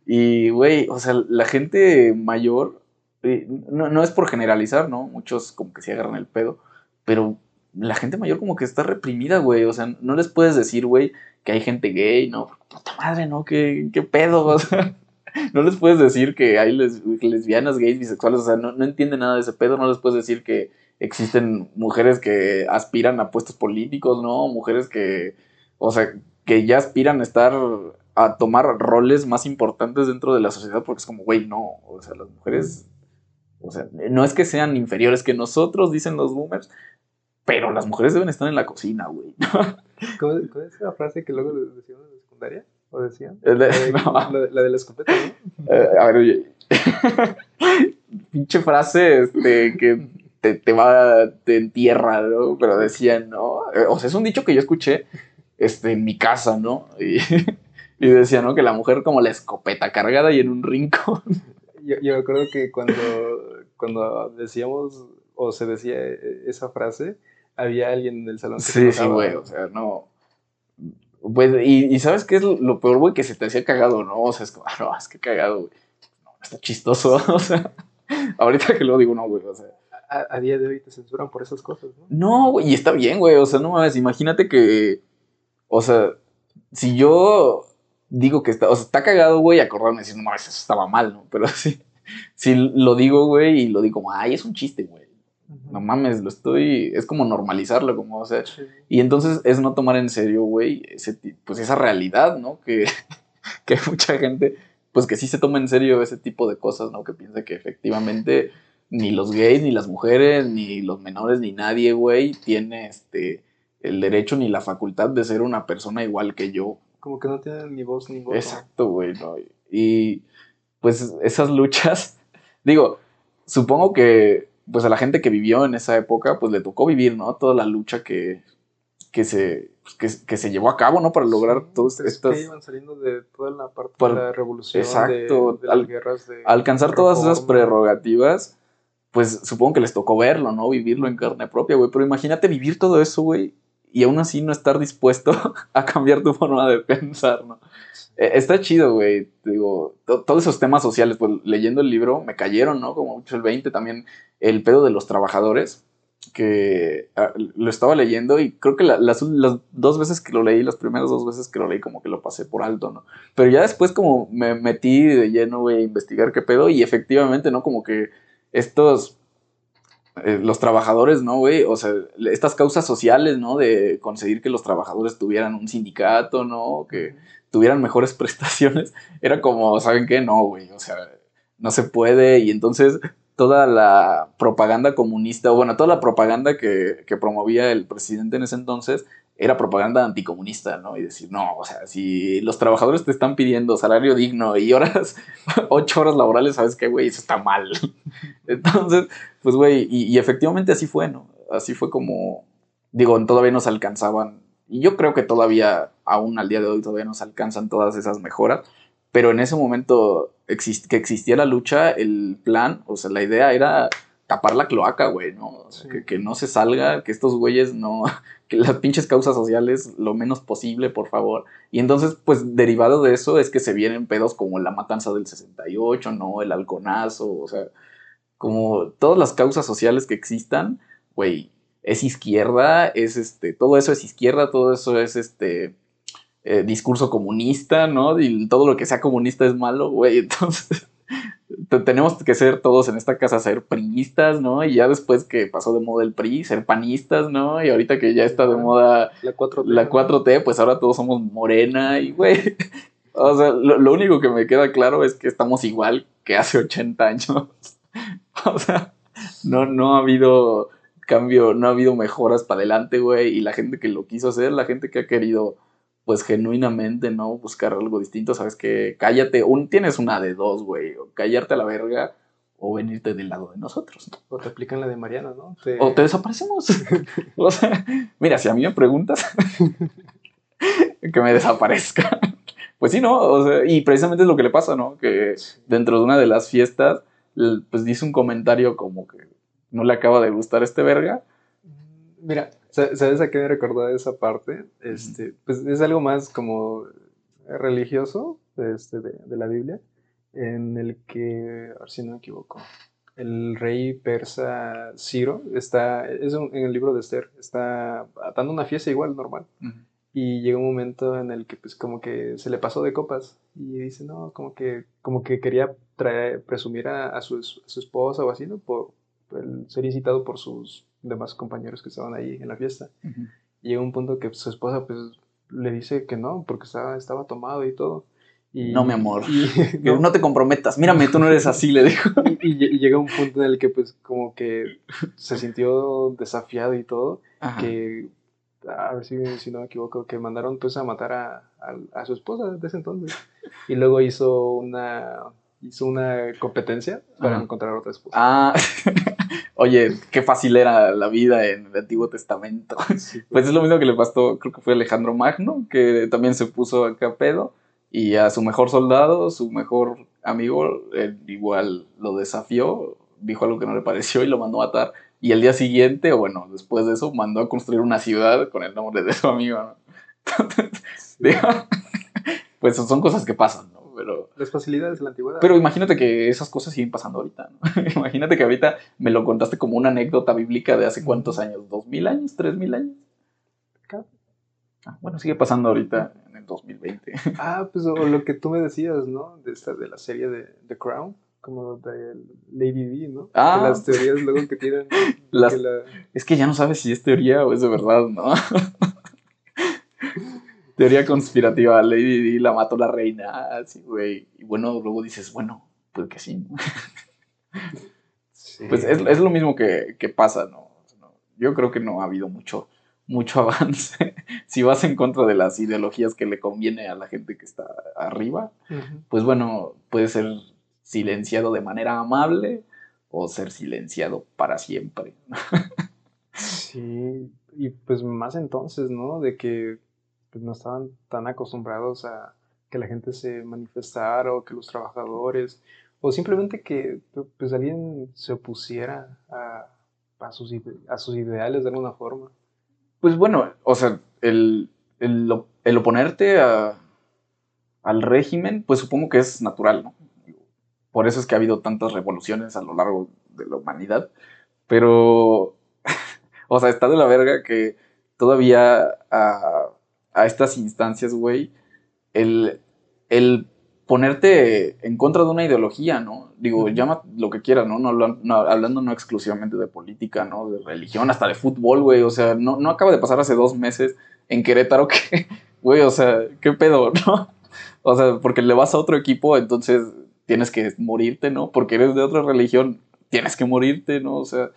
Y, güey, o sea, la gente mayor, eh, no, no es por generalizar, ¿no? Muchos como que se agarran el pedo, pero la gente mayor como que está reprimida, güey. O sea, no les puedes decir, güey, que hay gente gay, ¿no? Puta madre, ¿no? ¿Qué, qué pedo? No les puedes decir que hay les- lesbianas, gays, bisexuales, o sea, no, no entienden nada de ese pedo. No les puedes decir que existen mujeres que aspiran a puestos políticos, ¿no? Mujeres que, o sea, que ya aspiran a estar, a tomar roles más importantes dentro de la sociedad, porque es como, güey, no, o sea, las mujeres, o sea, no es que sean inferiores que nosotros, dicen los boomers, pero las mujeres deben estar en la cocina, güey. ¿Cómo, cómo es esa frase que luego decían en la secundaria? ¿O decían? De- La de, no. la de- la de la escopeta, ¿no? Eh, a ver, oye. Pinche frase este, que te, te va, te entierra, ¿no? Pero decían, ¿no? Eh, O sea, es un dicho que yo escuché este, en mi casa, ¿no? Y, y decía, ¿no? Que la mujer como la escopeta cargada y en un rincón. Yo, yo me acuerdo que cuando, cuando decíamos o se decía eh, esa frase, había alguien en el salón que Sí, sí, güey, o sea, no. Pues, y, y ¿sabes qué es lo peor, güey? Que se te hacía cagado, ¿no? O sea, es como, ah, no, es que cagado, güey. No, está chistoso, o sea. Ahorita que lo digo, no, güey, o sea. A, a día de hoy te censuran por esas cosas, ¿no? No, güey, y está bien, güey. O sea, no mames, imagínate que. O sea, si yo digo que está. O sea, está cagado, güey, acordarme decir, no mames, eso estaba mal, ¿no? Pero sí. Si lo digo, güey, y lo digo como, ay, es un chiste, güey. No mames, lo estoy. Es como normalizarlo, como, o sea. Sí. Y entonces es no tomar en serio, güey, ese, pues esa realidad, ¿no? Que, que hay mucha gente, pues que sí se toma en serio ese tipo de cosas, ¿no? Que piensa que efectivamente ni los gays, ni las mujeres, ni los menores, ni nadie, güey, tiene este, el derecho ni la facultad de ser una persona igual que yo. Como que no tienen ni voz ni voto. Exacto, güey, ¿no? Y pues esas luchas, digo, supongo que pues a la gente que vivió en esa época, pues le tocó vivir, ¿no? Toda la lucha que, que, se, pues, que, que se llevó a cabo, ¿no? Para lograr Sí, todas es estas... que iban saliendo de toda la parte Para- de la revolución, Exacto, de, de las al- guerras de alcanzar todas esas prerrogativas, pues supongo que les tocó verlo, ¿no? Vivirlo en carne propia, güey. Pero imagínate vivir todo eso, güey, y aún así no estar dispuesto a cambiar tu forma de pensar, ¿no? Eh, Está chido, güey. Digo, to- todos esos temas sociales, pues leyendo el libro me cayeron, ¿no? Como mucho el 20, también el pedo de los trabajadores, que ah, lo estaba leyendo y creo que la- las, las dos veces que lo leí, las primeras dos veces que lo leí, como que lo pasé por alto, ¿no? Pero ya después como me metí de lleno, güey, a investigar qué pedo y efectivamente, ¿no? Como que estos, eh, los trabajadores, ¿no, güey? O sea, estas causas sociales, ¿no? De conseguir que los trabajadores tuvieran un sindicato, ¿no? Que tuvieran mejores prestaciones, era como, ¿saben qué? No, güey, o sea, no se puede y entonces toda la propaganda comunista, o bueno, toda la propaganda que, que promovía el presidente en ese entonces era propaganda anticomunista, ¿no? Y decir, no, o sea, si los trabajadores te están pidiendo salario digno y horas, ocho horas laborales, ¿sabes qué, güey? Eso está mal. Entonces, pues, güey, y, y, efectivamente así fue, ¿no? Así fue como, digo, todavía nos alcanzaban, y yo creo que todavía, aún al día de hoy, todavía nos alcanzan todas esas mejoras, pero en ese momento exist que existía la lucha, el plan, o sea, la idea era tapar la cloaca, güey, ¿no? Que, no se salga, que estos güeyes no, que las pinches causas sociales lo menos posible, por favor. Y entonces, pues derivado de eso es que se vienen pedos como la matanza del 68, ¿no? El halconazo, o sea, como todas las causas sociales que existan, güey, es izquierda, es este, todo eso es izquierda, todo eso es este, eh, discurso comunista, ¿no? Y todo lo que sea comunista es malo, güey, entonces tenemos que ser todos en esta casa ser priistas, ¿no? Y ya después que pasó de moda el PRI, ser panistas, ¿no? Y ahorita que ya está de moda la 4T, la 4T pues ahora todos somos morena y, güey, o sea, lo, lo, único que me queda claro es que estamos igual que hace 80 años. o sea, no, no ha habido cambio, no ha habido mejoras para adelante, güey, y la gente que lo quiso hacer, la gente que ha querido pues genuinamente, ¿no? Buscar algo distinto, sabes que cállate, un, tienes una de dos, güey, o callarte a la verga o venirte del lado de nosotros, ¿no? O te aplican la de Mariana, ¿no? Te... O te desaparecemos. o sea, mira, si a mí me preguntas, que me desaparezca. pues sí, ¿no? O sea, y precisamente es lo que le pasa, ¿no? Que dentro de una de las fiestas, pues dice un comentario como que no le acaba de gustar este verga. Mira, ¿Sabes a qué me recordó esa parte? Este, pues es algo más como religioso este, de, de, la Biblia, en el que, a ver si no me equivoco, el rey persa Ciro está, es un, en el libro de Esther, está dando una fiesta igual, normal. Uh -huh. Y llega un momento en el que pues como que se le pasó de copas y dice, no, como que, como que quería traer, presumir a, a, su, a su esposa o así, ¿no? Por, por el ser incitado por sus demás compañeros que estaban ahí en la fiesta. Uh -huh. Y llega un punto que su esposa pues le dice que no, porque estaba, estaba tomado y todo. Y, no, mi amor. Y, no. no. te comprometas. Mírame, tú no eres así, le dijo. Y, y, llega un punto en el que, pues, como que se sintió desafiado y todo. Ajá. Que, a ver si, si, no me equivoco, que mandaron, pues, a matar a, a, a, su esposa de ese entonces. Y luego hizo una. Hizo una competencia para Ajá. encontrar otra esposa. Ah, oye, qué fácil era la vida en el Antiguo Testamento. Sí, pues. pues es lo mismo que le pasó, creo que fue Alejandro Magno, que también se puso acá pedo y a su mejor soldado, su mejor amigo, él igual lo desafió, dijo algo que no le pareció y lo mandó a matar. Y el día siguiente, o bueno, después de eso, mandó a construir una ciudad con el nombre de su amigo. ¿no? Entonces, sí. digo, pues son cosas que pasan. Pero, Las facilidades de la antigüedad. Pero imagínate que esas cosas siguen pasando ahorita, ¿no? imagínate que ahorita me lo contaste como una anécdota bíblica de hace cuántos años, ¿dos mil años? ¿Tres mil años? Ah, bueno, sigue pasando ahorita en el 2020. Ah, pues o lo que tú me decías, ¿no? De, esta, de la serie de The Crown, como de Lady D, ¿no? Ah, de las teorías luego que tienen. Las, que la... Es que ya no sabes si es teoría o es de verdad, ¿no? Teoría conspirativa, Lady D la mató la reina, así, güey. Y bueno, luego dices, bueno, pues que sí, ¿no? Sí. Pues es, es, lo mismo que, que pasa, ¿no? Yo creo que no ha habido mucho mucho avance. si vas en contra de las ideologías que le conviene a la gente que está arriba, uh -huh. pues bueno, puede ser silenciado de manera amable o ser silenciado para siempre. sí, y pues más entonces, ¿no? De que pues, no estaban tan acostumbrados a que la gente se manifestara o que los trabajadores, o simplemente que pues alguien se opusiera a, a, sus, ideales de alguna forma. Pues bueno, o sea, el, el, oponerte a, al régimen, pues supongo que es natural, ¿no? Por eso es que ha habido tantas revoluciones a lo largo de la humanidad. Pero, o sea, está de la verga que todavía a, a estas instancias, güey, el, el ponerte en contra de una ideología, ¿no? Digo, llama lo que quieras, ¿no? No, no hablando no exclusivamente de política, ¿no? De religión, hasta de fútbol, güey. O sea, no, no acaba de pasar hace dos meses en Querétaro que, güey, o sea, ¿qué pedo, no? O sea, porque le vas a otro equipo, entonces tienes que morirte, ¿no? Porque eres de otra religión, tienes que morirte, ¿no? O sea,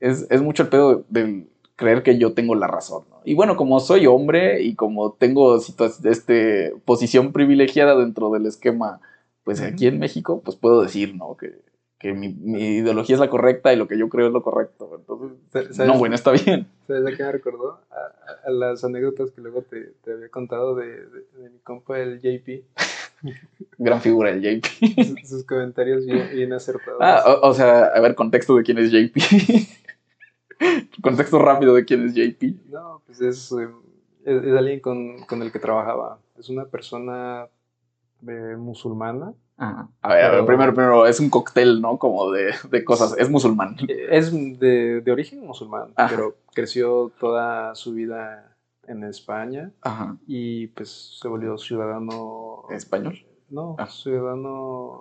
es, es mucho el pedo del creer que yo tengo la razón, ¿no? Y bueno, como soy hombre y como tengo este, posición privilegiada dentro del esquema, pues aquí en México, pues puedo decir, ¿no? Que, que mi, ideología es la correcta y lo que yo creo es lo correcto. Entonces, no, bueno, está bien. ¿Sabes a qué me recordó? A, las anécdotas que luego te, te había contado de, de, mi compa, el JP. Gran figura el JP. Sus, comentarios bien, acertados. Ah, o, sea, a ver, contexto de quién es JP. contexto rápido de quién es JP. No, pues es, eh, es, alguien con, con, el que trabajaba. Es una persona eh, musulmana a ver, primero, primero, es un cóctel, ¿no? Como de, de cosas. Es musulmán. Es de, de origen musulmán, pero creció toda su vida en España Ajá. y pues se volvió ciudadano. ¿Español? No, ah. ciudadano.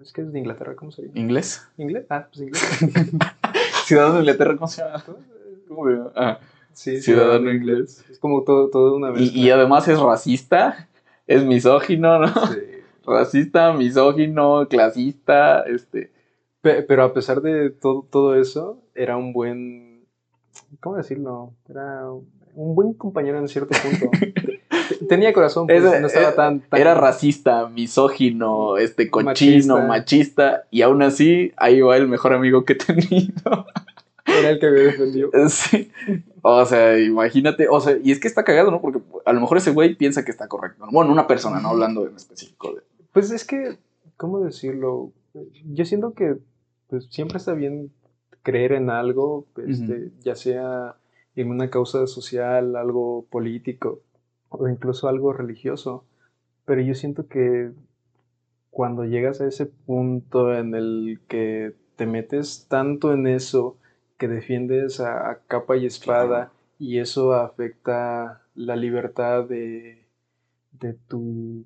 Es que es de Inglaterra, ¿cómo se llama? ¿Inglés? ¿Inglés? Ah, pues inglés. ciudadano de Inglaterra, ¿cómo se llama? ¿Cómo ah, sí, ciudadano, inglés. Es como todo, todo una vez. Y, y además es racista, es misógino, ¿no? Sí racista, misógino, clasista, este. Pero a pesar de todo, todo eso, era un buen, ¿cómo decirlo? Era un buen compañero en cierto punto. Tenía corazón, pues, no estaba tan, Era racista, misógino, este, cochino, machista. y aún así, ahí va el mejor amigo que he tenido. Era el que me defendió. Sí. O sea, imagínate, o sea, y es que está cagado, ¿no? Porque a lo mejor ese güey piensa que está correcto. Bueno, una persona, no hablando en específico de, pues es que, ¿cómo decirlo? Yo siento que pues, siempre está bien creer en algo, este, ya sea en una causa social, algo político o incluso algo religioso. Pero yo siento que cuando llegas a ese punto en el que te metes tanto en eso que defiendes a, capa y espada y eso afecta la libertad de, de tu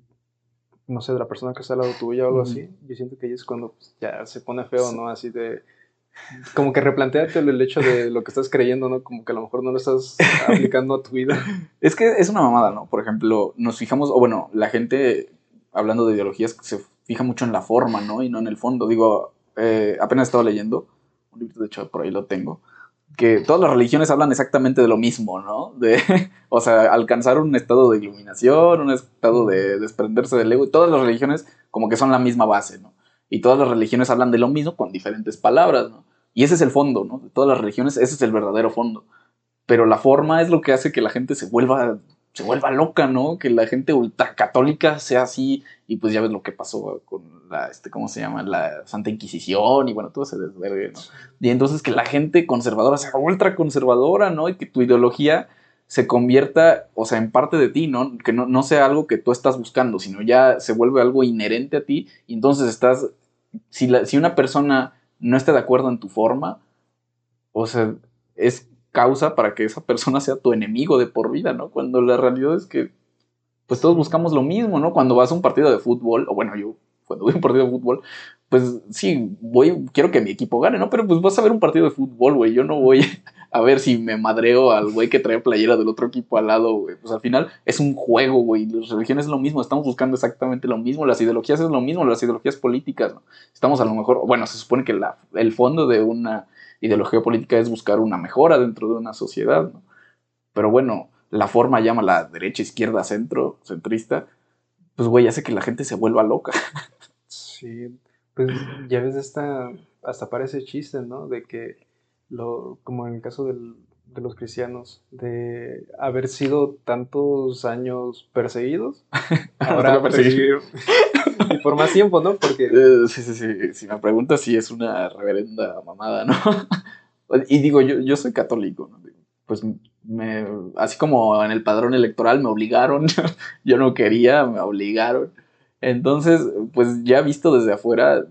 no sé, de la persona que está al lado tuyo o algo así, yo siento que ahí es cuando pues, ya se pone feo, ¿no? Así de... Como que replanteate el hecho de lo que estás creyendo, ¿no? Como que a lo mejor no lo estás aplicando a tu vida. Es que es una mamada, ¿no? Por ejemplo, nos fijamos, o bueno, la gente, hablando de ideologías, se fija mucho en la forma, ¿no? Y no en el fondo. Digo, eh, apenas estaba leyendo, un libro, de hecho, por ahí lo tengo, que todas las religiones hablan exactamente de lo mismo, ¿no? De, o sea, alcanzar un estado de iluminación, un estado de desprenderse del ego, todas las religiones como que son la misma base, ¿no? Y todas las religiones hablan de lo mismo con diferentes palabras, ¿no? Y ese es el fondo, ¿no? De todas las religiones, ese es el verdadero fondo. Pero la forma es lo que hace que la gente se vuelva se vuelva loca, ¿no? Que la gente ultracatólica sea así, y pues ya ves lo que pasó con la, este, ¿cómo se llama? La Santa Inquisición, y bueno, todo ese desvergue, ¿no? Y entonces que la gente conservadora sea ultraconservadora, ¿no? Y que tu ideología se convierta, o sea, en parte de ti, ¿no? Que no, no sea algo que tú estás buscando, sino ya se vuelve algo inherente a ti, y entonces estás, si, la, si una persona no está de acuerdo en tu forma, o sea, es causa para que esa persona sea tu enemigo de por vida, ¿no? Cuando la realidad es que, pues todos buscamos lo mismo, ¿no? Cuando vas a un partido de fútbol, o bueno, yo cuando voy a un partido de fútbol, pues sí, voy, quiero que mi equipo gane, ¿no? Pero pues vas a ver un partido de fútbol, güey. Yo no voy a ver si me madreo al güey que trae playera del otro equipo al lado, güey. Pues al final es un juego, güey. Las religiones es lo mismo, estamos buscando exactamente lo mismo. Las ideologías es lo mismo, las ideologías políticas, ¿no? Estamos a lo mejor, bueno, se supone que el fondo de una ideología política es buscar una mejora dentro de una sociedad, ¿no? Pero bueno, la forma llama la derecha, izquierda, centro, centrista, pues güey, hace que la gente se vuelva loca. Sí, pues ya ves esta, hasta parece chiste, ¿no? De que, lo, como en el caso del, de los cristianos, de haber sido tantos años perseguidos, ahora perseguidos. y por más tiempo, ¿no? Porque... Eh, sí, sí, sí. Si me preguntas si es una reverenda mamada, ¿no? y digo, yo, yo soy católico, ¿no? Pues me, así como en el padrón electoral me obligaron, yo no quería, me obligaron. Entonces, pues ya visto desde afuera,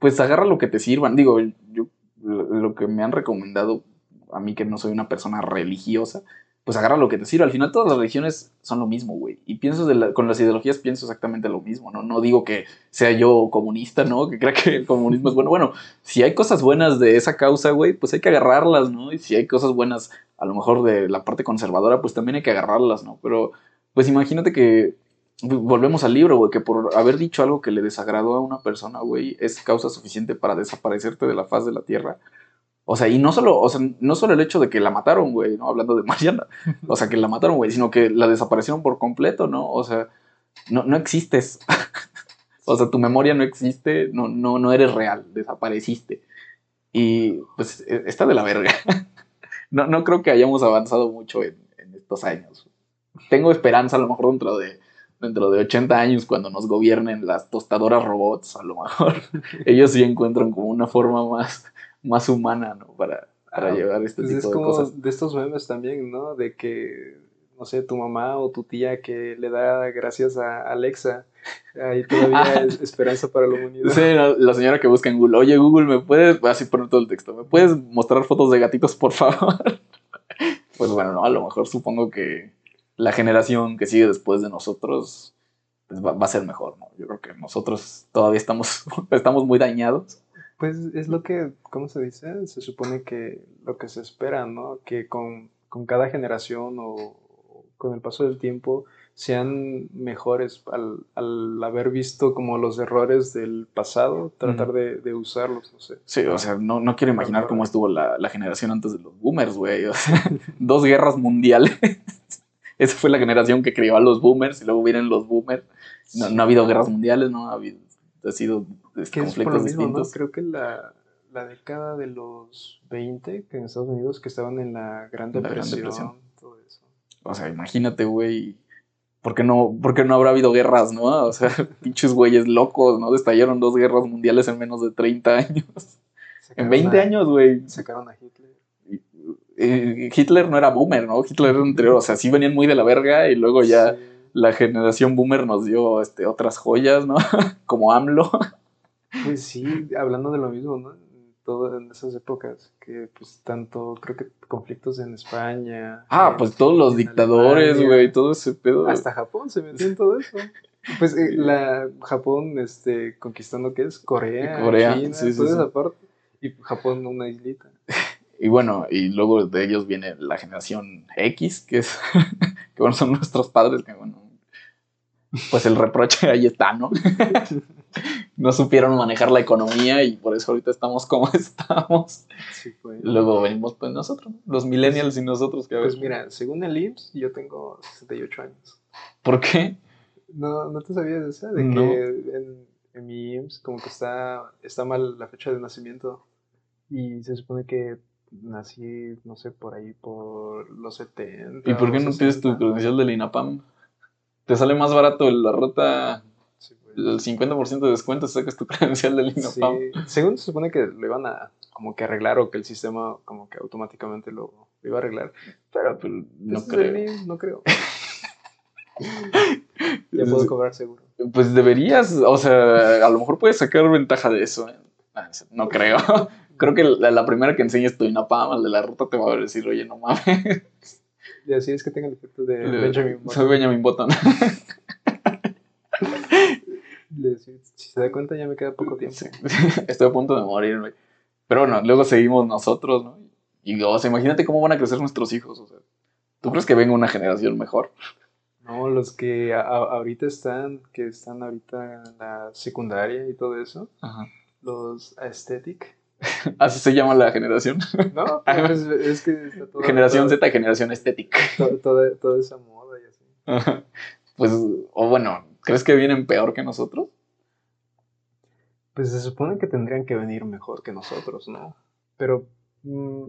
pues agarra lo que te sirvan. Digo, yo lo que me han recomendado a mí que no soy una persona religiosa, pues agarra lo que te sirve. Al final todas las religiones son lo mismo, güey. Y pienso con las ideologías pienso exactamente lo mismo, ¿no? No digo que sea yo comunista, ¿no? Que crea que el comunismo es bueno. Bueno, si hay cosas buenas de esa causa, güey, pues hay que agarrarlas, ¿no? Y si hay cosas buenas, a lo mejor de la parte conservadora, pues también hay que agarrarlas, ¿no? Pero, pues imagínate que volvemos al libro, güey, que por haber dicho algo que le desagradó a una persona, güey, es causa suficiente para desaparecerte de la faz de la tierra. O sea, y no solo, o sea, no solo el hecho de que la mataron, güey, ¿no? Hablando de Mariana. O sea, que la mataron, güey, sino que la desaparecieron por completo, ¿no? O sea, no, no existes. o sea, tu memoria no existe, no, no, no eres real, desapareciste. Y pues e, está de la verga. no, no creo que hayamos avanzado mucho en, en estos años. Tengo esperanza a lo mejor dentro de dentro de 80 años cuando nos gobiernen las tostadoras robots, a lo mejor ellos sí encuentran como una forma más, más humana, ¿no? Para, para ah, llevar este pues tipo de cosas. De estos memes también, ¿no? De que, no sé, tu mamá o tu tía que le da gracias a Alexa. Ahí todavía es esperanza para la humanidad. Sí, la, señora que busca en Google. Oye, Google, ¿me puedes, así poner todo el texto, ¿me puedes mostrar fotos de gatitos, por favor? pues bueno, no, a lo mejor supongo que la generación que sigue después de nosotros pues va, a ser mejor, ¿no? Yo creo que nosotros todavía estamos, estamos muy dañados. Pues es lo que, ¿cómo se dice? Se supone que lo que se espera, ¿no? Que con, con cada generación o con el paso del tiempo sean mejores al, al, haber visto como los errores del pasado, tratar de, de, usarlos, no sé. Sí, o sea, no, no quiero imaginar cómo estuvo la, la generación antes de los boomers, güey. O sea, dos guerras mundiales. esa fue la generación que crió a los boomers y luego vienen los boomers. No, ha habido guerras mundiales, no ha habido, ha sido conflictos distintos. Creo que la, la, década de los 20, que en Estados Unidos, que estaban en la Gran Depresión, todo eso. O sea, imagínate, güey. ¿Por qué, no, ¿Por qué no habrá habido guerras, no? O sea, pinches güeyes locos, ¿no? Destallaron dos guerras mundiales en menos de 30 años. en 20 años, güey. Sacaron a Hitler. Eh, Hitler no era boomer, ¿no? Hitler era anterior, o sea, sí venían muy de la verga y luego ya la generación boomer nos dio este, otras joyas, ¿no? Como AMLO. Pues sí, hablando de lo mismo, ¿no? Todo en esas épocas, que pues tanto, creo que conflictos en España. Ah, pues todos los dictadores, güey, todo ese pedo. Hasta Japón se metió en todo eso. Pues eh, la Japón, este, conquistando, ¿qué es? Corea, Corea China, sí, toda esa parte. Y Japón una islita. Y bueno, y luego de ellos viene la generación X, que es, que bueno, son nuestros padres, que bueno, pues el reproche ahí está, ¿no? no supieron manejar la economía y por eso ahorita estamos como estamos. Pues. Luego venimos pues nosotros, los millennials y nosotros. Que pues mira, según el IMSS, yo tengo 68 años. ¿Por qué? No, ¿no te sabías de eso? De que en, en, mi IMSS como que está, está mal la fecha de nacimiento y se supone que nací, no sé, por ahí, por los 70. ¿Y por qué no pides tu credencial del INAPAM? Te sale más barato la ruta, el 50% de descuento, sacas tu credencial del INAPAM. Sí. Según se supone que lo iban a como que arreglar o que el sistema como que automáticamente lo, iba a arreglar. Pero pues, no creo. no creo. ya puedo cobrar seguro. Pues deberías, o sea, a lo mejor puedes sacar ventaja de eso. ¿eh? Ah, no creo creo que la, primera que enseñes tu INAPAM, al de la ruta, te va a decir, oye, no mames. Y así es que tenga el efecto de Benjamin Button. Soy Benjamin Button. si se da cuenta, ya me queda poco tiempo. Estoy a punto de morirme. Pero bueno, luego seguimos nosotros, ¿no? Y, o sea, imagínate cómo van a crecer nuestros hijos. O sea, ¿tú crees que venga una generación mejor? No, los que ahorita están, que están ahorita en la secundaria y todo eso, los aesthetic, Así se llama la generación. No, pues, es, que está todo, Generación Z, generación estética. Toda, esa moda y así. Pues, o bueno, ¿crees que vienen peor que nosotros? Pues se supone que tendrían que venir mejor que nosotros, ¿no? Pero, mm,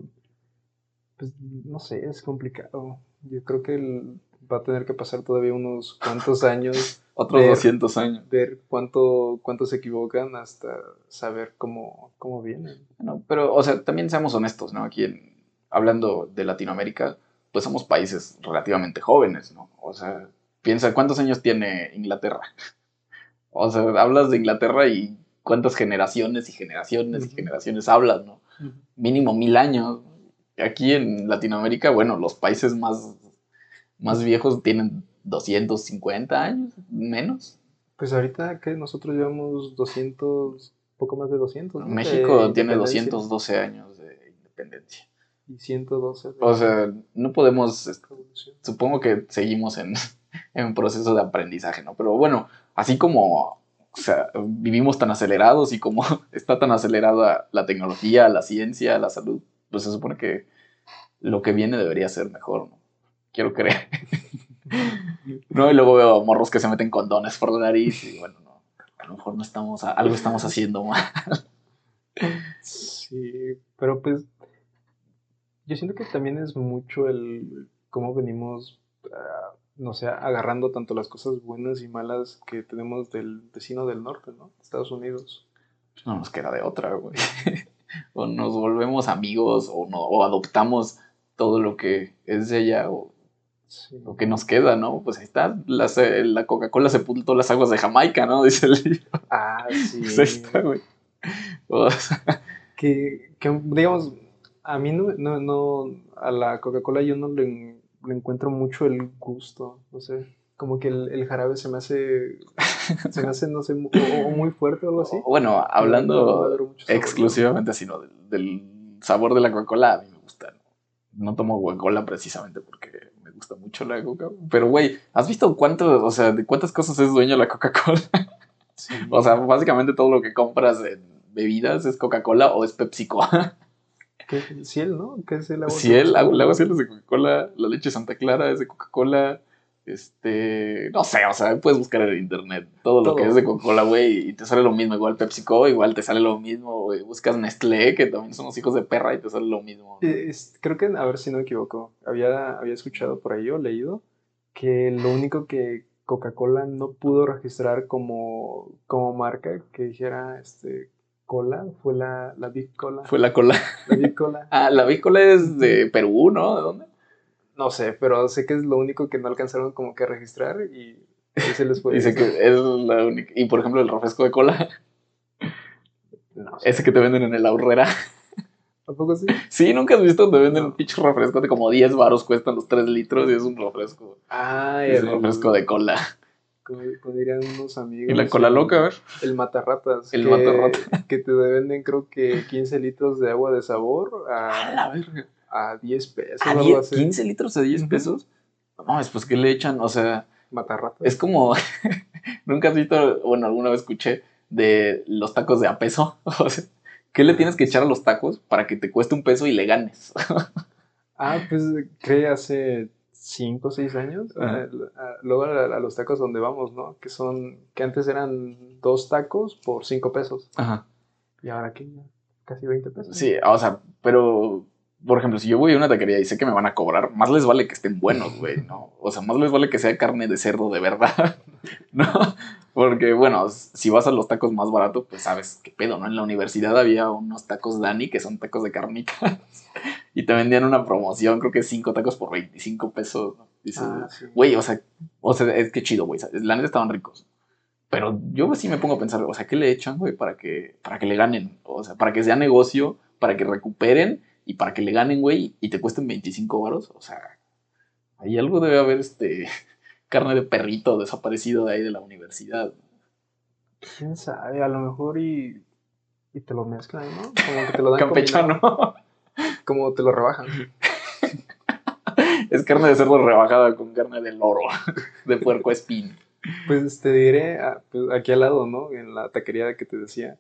pues no sé, es complicado. Yo creo que va a tener que pasar todavía unos cuantos años otros 200 años. Ver cuánto, cuánto se equivocan hasta saber cómo, cómo vienen. pero, o sea, también seamos honestos, ¿no? Aquí en, hablando de Latinoamérica, pues somos países relativamente jóvenes, ¿no? O sea, piensa, ¿cuántos años tiene Inglaterra? O sea, hablas de Inglaterra y cuántas generaciones y generaciones y generaciones hablas, ¿no? Mínimo mil años. Aquí en Latinoamérica, bueno, los países más, más viejos tienen 250 años, menos. Pues ahorita que nosotros llevamos 200, poco más de 200. México tiene 212 años de independencia. y 112 de O sea, no podemos, supongo que seguimos en, en proceso de aprendizaje, ¿no? Pero bueno, así como, o sea, vivimos tan acelerados y como está tan acelerada la tecnología, la ciencia, la salud, pues se supone que lo que viene debería ser mejor, ¿no? Quiero creer. No, y luego veo morros que se meten condones por la nariz y bueno, no, a lo mejor no estamos, algo estamos haciendo mal. Sí, pero pues yo siento que también es mucho el cómo venimos, ah, no sé, agarrando tanto las cosas buenas y malas que tenemos del vecino del norte, ¿no? Estados Unidos. No nos queda de otra, güey. O nos volvemos amigos o, no, o adoptamos todo lo que es de allá o Sí. lo que nos queda, ¿no? Pues ahí está, la, Coca-Cola sepultó las aguas de Jamaica, ¿no? Dice el libro. Ah, sí. Pues ahí está, güey. O sea, que, que, digamos, a mí no, no, no, a la Coca-Cola yo no le, le encuentro mucho el gusto, no sé, como que el, el jarabe se me hace, se me hace, no sé, o, o muy fuerte o algo así. bueno, No, no hablando sabor, exclusivamente así, ¿no? Del, del sabor de la Coca-Cola, a mí me gusta. No, No tomo Coca-Cola precisamente porque gusta mucho la Coca. Pero, güey, ¿has visto cuánto, o sea, de cuántas cosas es dueño la Coca-Cola? Sí. O sea, básicamente todo lo que compras en bebidas es Coca-Cola o es PepsiCo. ¿Qué Ciel, no? ¿Qué es el agua? Ciel, agua, el agua Ciel es de Coca-Cola, la leche Santa Clara es de Coca-Cola. Este, no sé, o sea, puedes buscar en internet todo lo que es de Coca-Cola, güey, y te sale lo mismo. Igual PepsiCo, igual te sale lo mismo, güey. Buscas Nestlé, que también son los hijos de perra, y te sale lo mismo. Eh, es- creo que, a ver si no me equivoco, había, había escuchado por ahí o leído que lo único que Coca-Cola no pudo registrar como, como marca que dijera este cola fue la, la Big Cola. Fue la cola. La Big Cola. Ah, la Bicola es de Perú, ¿no? ¿De dónde? No sé, pero sé que es lo único que no alcanzaron como que a registrar y se les fue. Dice que es la única. Y por ejemplo, el refresco de cola, No sé. ese que te venden en el ahorrera. ¿A poco sí? Sí, nunca has visto, te venden un pinche refresco de como 10 baros, cuestan los 3 litros y es un refresco. Ay, Es un refresco de cola. Como, como dirían unos amigos. Y la cola el- loca, a ver. El matarratas. El que, matarrata. Que te venden, creo que 15 litros de agua de sabor A a, la verga. A 10 pesos. ¿A algo 10, así. 15 litros de 10 Ujú. pesos? No, es pues que le echan, o sea, Matarratas. es como. Nunca has visto, bueno, alguna vez escuché de los tacos de a peso. O sea, ¿qué le tienes que echar a los tacos para que te cueste un peso y le ganes? Ah, pues creo hace 5 o 6 años. Ajá. ah, ah, luego a, a los tacos donde vamos, ¿no? Que son, que antes eran dos tacos por 5 pesos. Ajá. Y ahora que casi 20 pesos. Sí, o sea, pero, por ejemplo, si yo voy a una taquería y sé que me van a cobrar, más les vale que estén buenos, güey, ¿no? O sea, más les vale que sea carne de cerdo de verdad, ¿no? Porque, bueno, si vas a los tacos más baratos, pues sabes qué pedo, ¿no? En la universidad había unos tacos Dani, que son tacos de carnitas, y te vendían una promoción, creo que cinco tacos por 25 pesos, ¿no? Dices, Ah, sí. Güey, o sea, o sea, es que chido, güey. La neta estaban ricos. Pero yo sí me pongo a pensar, o sea, ¿qué le echan, güey, para que, para que le ganen? O sea, para que sea negocio, para que recuperen y para que le ganen, güey, y te cuesten 25 varos. O sea, ahí algo debe haber, este, carne de perrito desaparecido de ahí de la universidad. ¿Quién sabe? A lo mejor y, y te lo mezclan, ¿no? Como que te lo dan combinado, Campechano. Como te lo rebajan. es carne de cerdo rebajada con carne de loro, de puerco espín. Pues te diré, ah, pues, aquí al lado, ¿no? En la taquería que te decía,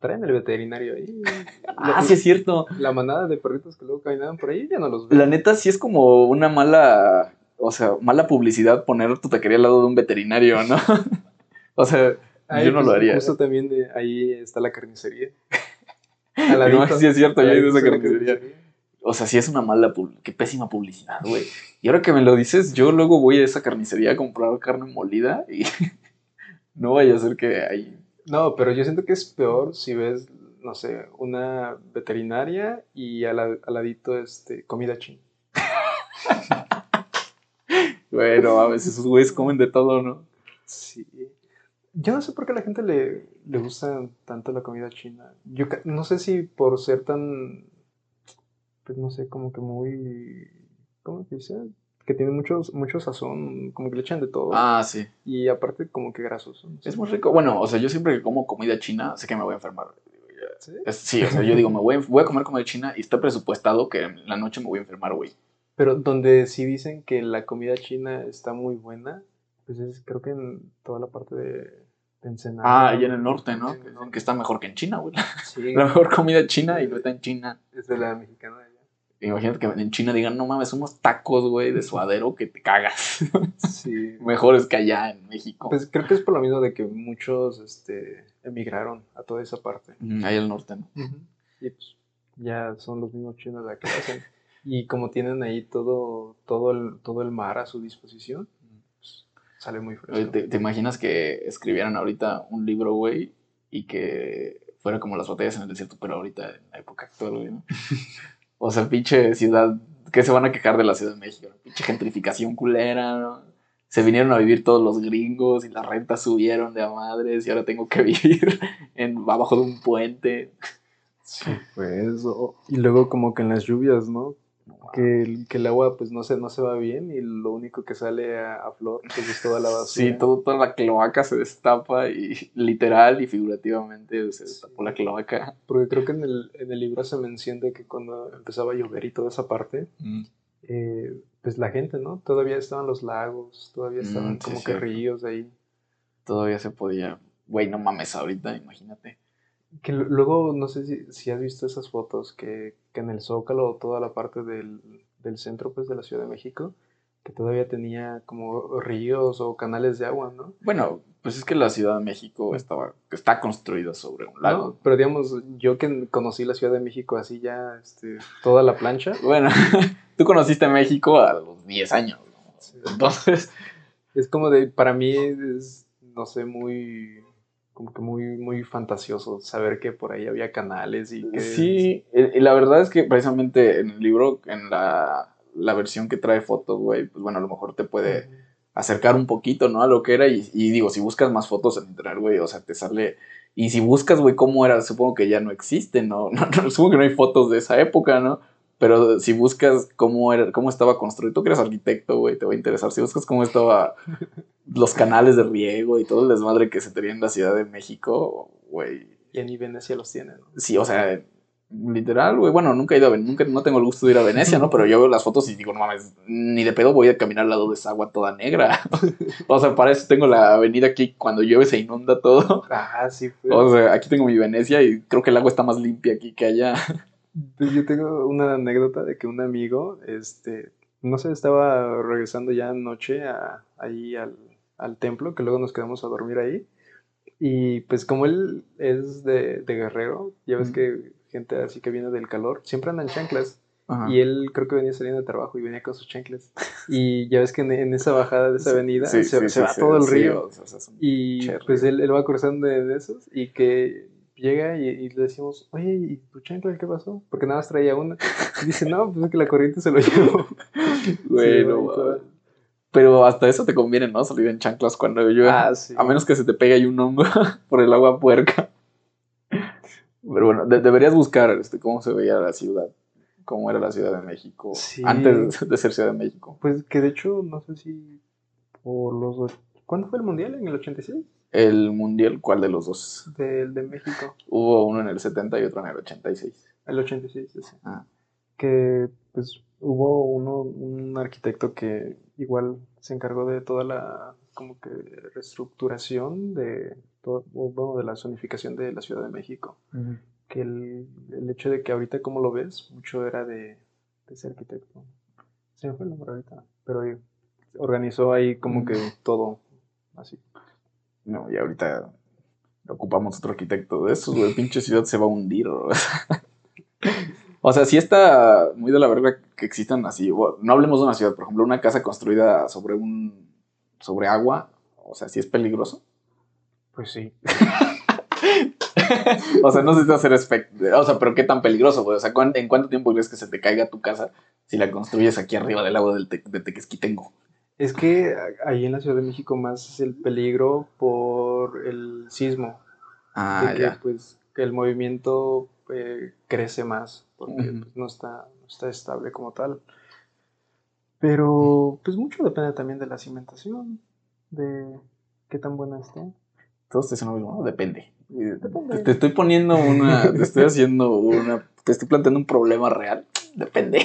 traen el veterinario ahí. Ah, La- sí es cierto. La manada de perritos que luego caminaban por ahí, ya no los veo. La neta sí es como una mala, o sea, mala publicidad poner tu taquería al lado de un veterinario, ¿no? o sea, Ahí, yo no lo pues, haría. Justo también de ahí está la carnicería. No, ladito. sí es cierto, yo he ido a esa la carnicería. O sea, sí es una mala, qué pésima publicidad, güey. Y ahora que me lo dices, yo luego voy a esa carnicería a comprar carne molida y no vaya a ser que ahí... No, pero yo siento que es peor si ves, no sé, una veterinaria y al, al ladito este, comida china. Bueno, a veces esos güeyes comen de todo, ¿no? Sí. Yo no sé por qué a la gente le, le gusta tanto la comida china. Yo no sé si por ser tan, pues no sé, como que muy, ¿cómo se dice? Que tiene mucho, mucho sazón, como que le echan de todo. Ah, sí. Y aparte como que grasoso. no sé. Es muy rico. Bueno, o sea, yo siempre que como comida china sé que me voy a enfermar. ¿Sí? sí, o sea, yo digo, me voy, a- voy a comer comida china y está presupuestado que en la noche me voy a enfermar, güey. Pero donde sí dicen que la comida china está muy buena, pues es creo que en toda la parte de, de Ensenada. Ah, allá en el norte, ¿no? Que que está mejor que en China, güey. Sí, La mejor comida china y no está en China. es de la mexicana. Imagínate que en China digan, no mames, unos tacos, güey, de suadero que te cagas. Sí. Mejores que allá en México. Pues creo que es por lo mismo de que muchos este, emigraron a toda esa parte. Mm, Ahí al norte, ¿no? Y pues ya son los mismos chinos que lo hacen. Y como tienen ahí todo, todo, el, todo el mar a su disposición, pues, sale muy fresco. ¿Te, te imaginas que escribieran ahorita un libro, güey, y que fuera como las batallas en el desierto, pero ahorita en la época actual, güey, ¿no? O sea, pinche ciudad, ¿qué se van a quejar de la Ciudad de México? Pinche gentrificación culera, ¿no? Se vinieron a vivir todos los gringos y las rentas subieron de a madres y ahora tengo que vivir en, abajo de un puente. Sí, pues. o- y luego como que en las lluvias, ¿no? Que el, que el agua pues no se, no se va bien y lo único que sale a, a flor pues es toda la basura. Sí, todo, toda la cloaca se destapa y literal y figurativamente se destapó la cloaca. Porque creo que en el, en el libro se menciona que cuando empezaba a llover y toda esa parte, eh, pues la gente, ¿no? Todavía estaban los lagos, todavía estaban Mm, sí, como que cierto. ríos ahí. Todavía se podía. Güey, no mames ahorita, imagínate. Que lu- luego, no sé si, si has visto esas fotos que, que en el Zócalo, toda la parte del, del centro pues, de la Ciudad de México, que todavía tenía como ríos o canales de agua, ¿no? Bueno, pues es que la Ciudad de México estaba, está construida sobre un lago. ¿No? Pero digamos, yo que conocí la Ciudad de México así ya, este, toda la plancha, Bueno, tú conociste México a los 10 años, ¿no? Entonces, es como de, para mí es, no sé, muy, como que muy, muy fantasioso saber que por ahí había canales y que... sí, eh, y la verdad es que precisamente en el libro, en la, la versión que trae fotos, güey, pues bueno, a lo mejor te puede acercar un poquito, ¿no? A lo que era. Y, y digo, si buscas más fotos en internet, güey, o sea, te sale. Y si buscas, güey, cómo era, supongo que ya no existen, ¿no? No, no, Supongo que no hay fotos de esa época, ¿no? Pero si buscas cómo era, cómo estaba construido, tú que eres arquitecto, güey, te va a interesar. Si buscas cómo estaba los canales de riego y todo el desmadre que se tenía en la Ciudad de México, güey. Y ni Venecia los tiene, ¿no? Sí, o sea, literal, güey. Bueno, nunca he ido a Venecia, nunca, no tengo el gusto de ir a Venecia, ¿no? Pero yo veo las fotos y digo, no mames, ni de pedo voy a caminar al lado de esa agua toda negra. o sea, para eso tengo la avenida aquí, cuando llueve se inunda todo. Ah, sí, fue. O sea, aquí tengo mi Venecia y creo que el agua está más limpia aquí que allá. Yo tengo una anécdota de que un amigo, este, no sé, estaba regresando ya anoche a, ahí al, al templo, que luego nos quedamos a dormir ahí. Y pues como él es de, de Guerrero, ya ves que gente así que viene del calor, siempre andan chanclas. Ajá. Y él creo que venía saliendo de trabajo y venía con sus chanclas. Y ya ves que en, en esa bajada de esa avenida Sí, se, sí, se sí, va todo el río. o sea, Y pues él, él va cruzando de esos y que llega y, y le decimos, oye, ¿y tu chancla qué pasó? Porque nada más traía una. Y dice, no, pues es que la corriente se lo llevó. Güey, Sí. Pero hasta eso te conviene, ¿no? Salir en chanclas cuando llueve. Ah, sí. A menos que se te pegue ahí un hongo por el agua puerca. Pero bueno, de- deberías buscar este, cómo se veía la ciudad, cómo era la Ciudad de México Sí. antes de ser Ciudad de México. Pues que de hecho, no sé si por los... ¿Cuándo fue el mundial? ¿En el 86? El mundial, ¿cuál de los dos? Del de México. Hubo uno en el 70 y otro en el 86. El 86, ese. Ah. Que pues hubo uno, un arquitecto que igual se encargó de toda la como que reestructuración de todo, o, bueno, de la zonificación de la Ciudad de México. Que el, el hecho de que ahorita como lo ves, mucho era de, de ese arquitecto. Se me fue el nombre ahorita, pero eh, organizó ahí como que todo así. No, y ahorita ocupamos otro arquitecto de esos, güey. Pinche ciudad se va a hundir. o sea. Sí está muy de la verga que existan así. bueno, no hablemos de una ciudad, por ejemplo, una casa construida sobre un. sobre agua. O sea, sí es peligroso. Pues sí. O sea, no sé si hacer O sea, pero qué tan peligroso, güey. O sea, ¿cuán- ¿en cuánto tiempo crees que se te caiga tu casa si la construyes aquí arriba del lago del Te- de Tequesquitengo? Es que ahí en la Ciudad de México más es el peligro por el sismo. Ah, de que ya. pues que el movimiento eh, crece más porque pues, no está no está estable como tal pero pues mucho depende también de la cimentación de qué tan buena esté Todos te lo mismo, ¿no? Depende. Te, te estoy poniendo una. Te estoy haciendo una. Te estoy planteando un problema real. Depende.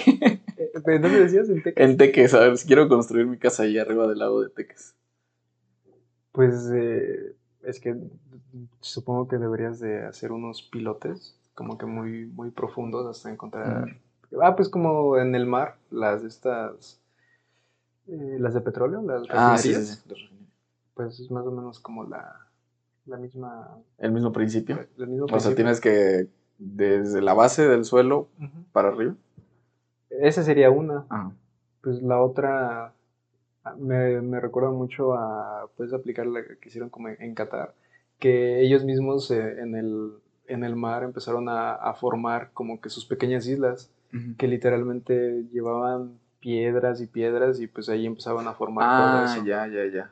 ¿De dónde decías? En Teques. En Teques, a ver, si quiero construir mi casa ahí arriba del lago de Teques. Pues eh, es que supongo que deberías de hacer unos pilotes como que muy, muy profundos hasta encontrar... Ah, pues como en el mar, las de estas... eh, las de petróleo, las Ah, sí, sí, refinerías, sí. Pues es más o menos como la, la misma... El mismo principio. El mismo O sea, tienes que. Desde la base del suelo para arriba. Esa sería una. Ajá. Pues la otra ah, me, me recuerda mucho a pues aplicar la que hicieron como en Qatar, que ellos mismos eh, en el, en el mar empezaron a, a formar como que sus pequeñas islas, que literalmente llevaban piedras y piedras y pues ahí empezaban a formar Ah, todo eso. ya, ya, ya.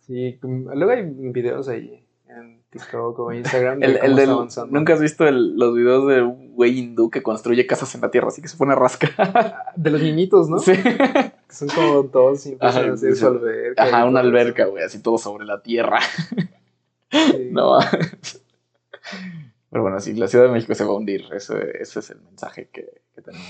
Sí, luego hay videos ahí en TikTok o Instagram de El, del-. ¿Nunca has visto el- los videos de un güey hindú que construye casas en la tierra? Así que se pone a rascar. De los niñitos, ¿no? Sí. Que son como todos y empiezan Ajá, a hacer su alberca. Ajá, una alberca, güey, así todo sobre la tierra. Sí. No. Pero bueno, sí, la Ciudad de México se va a hundir. Ese, ese es el mensaje que, que tenemos.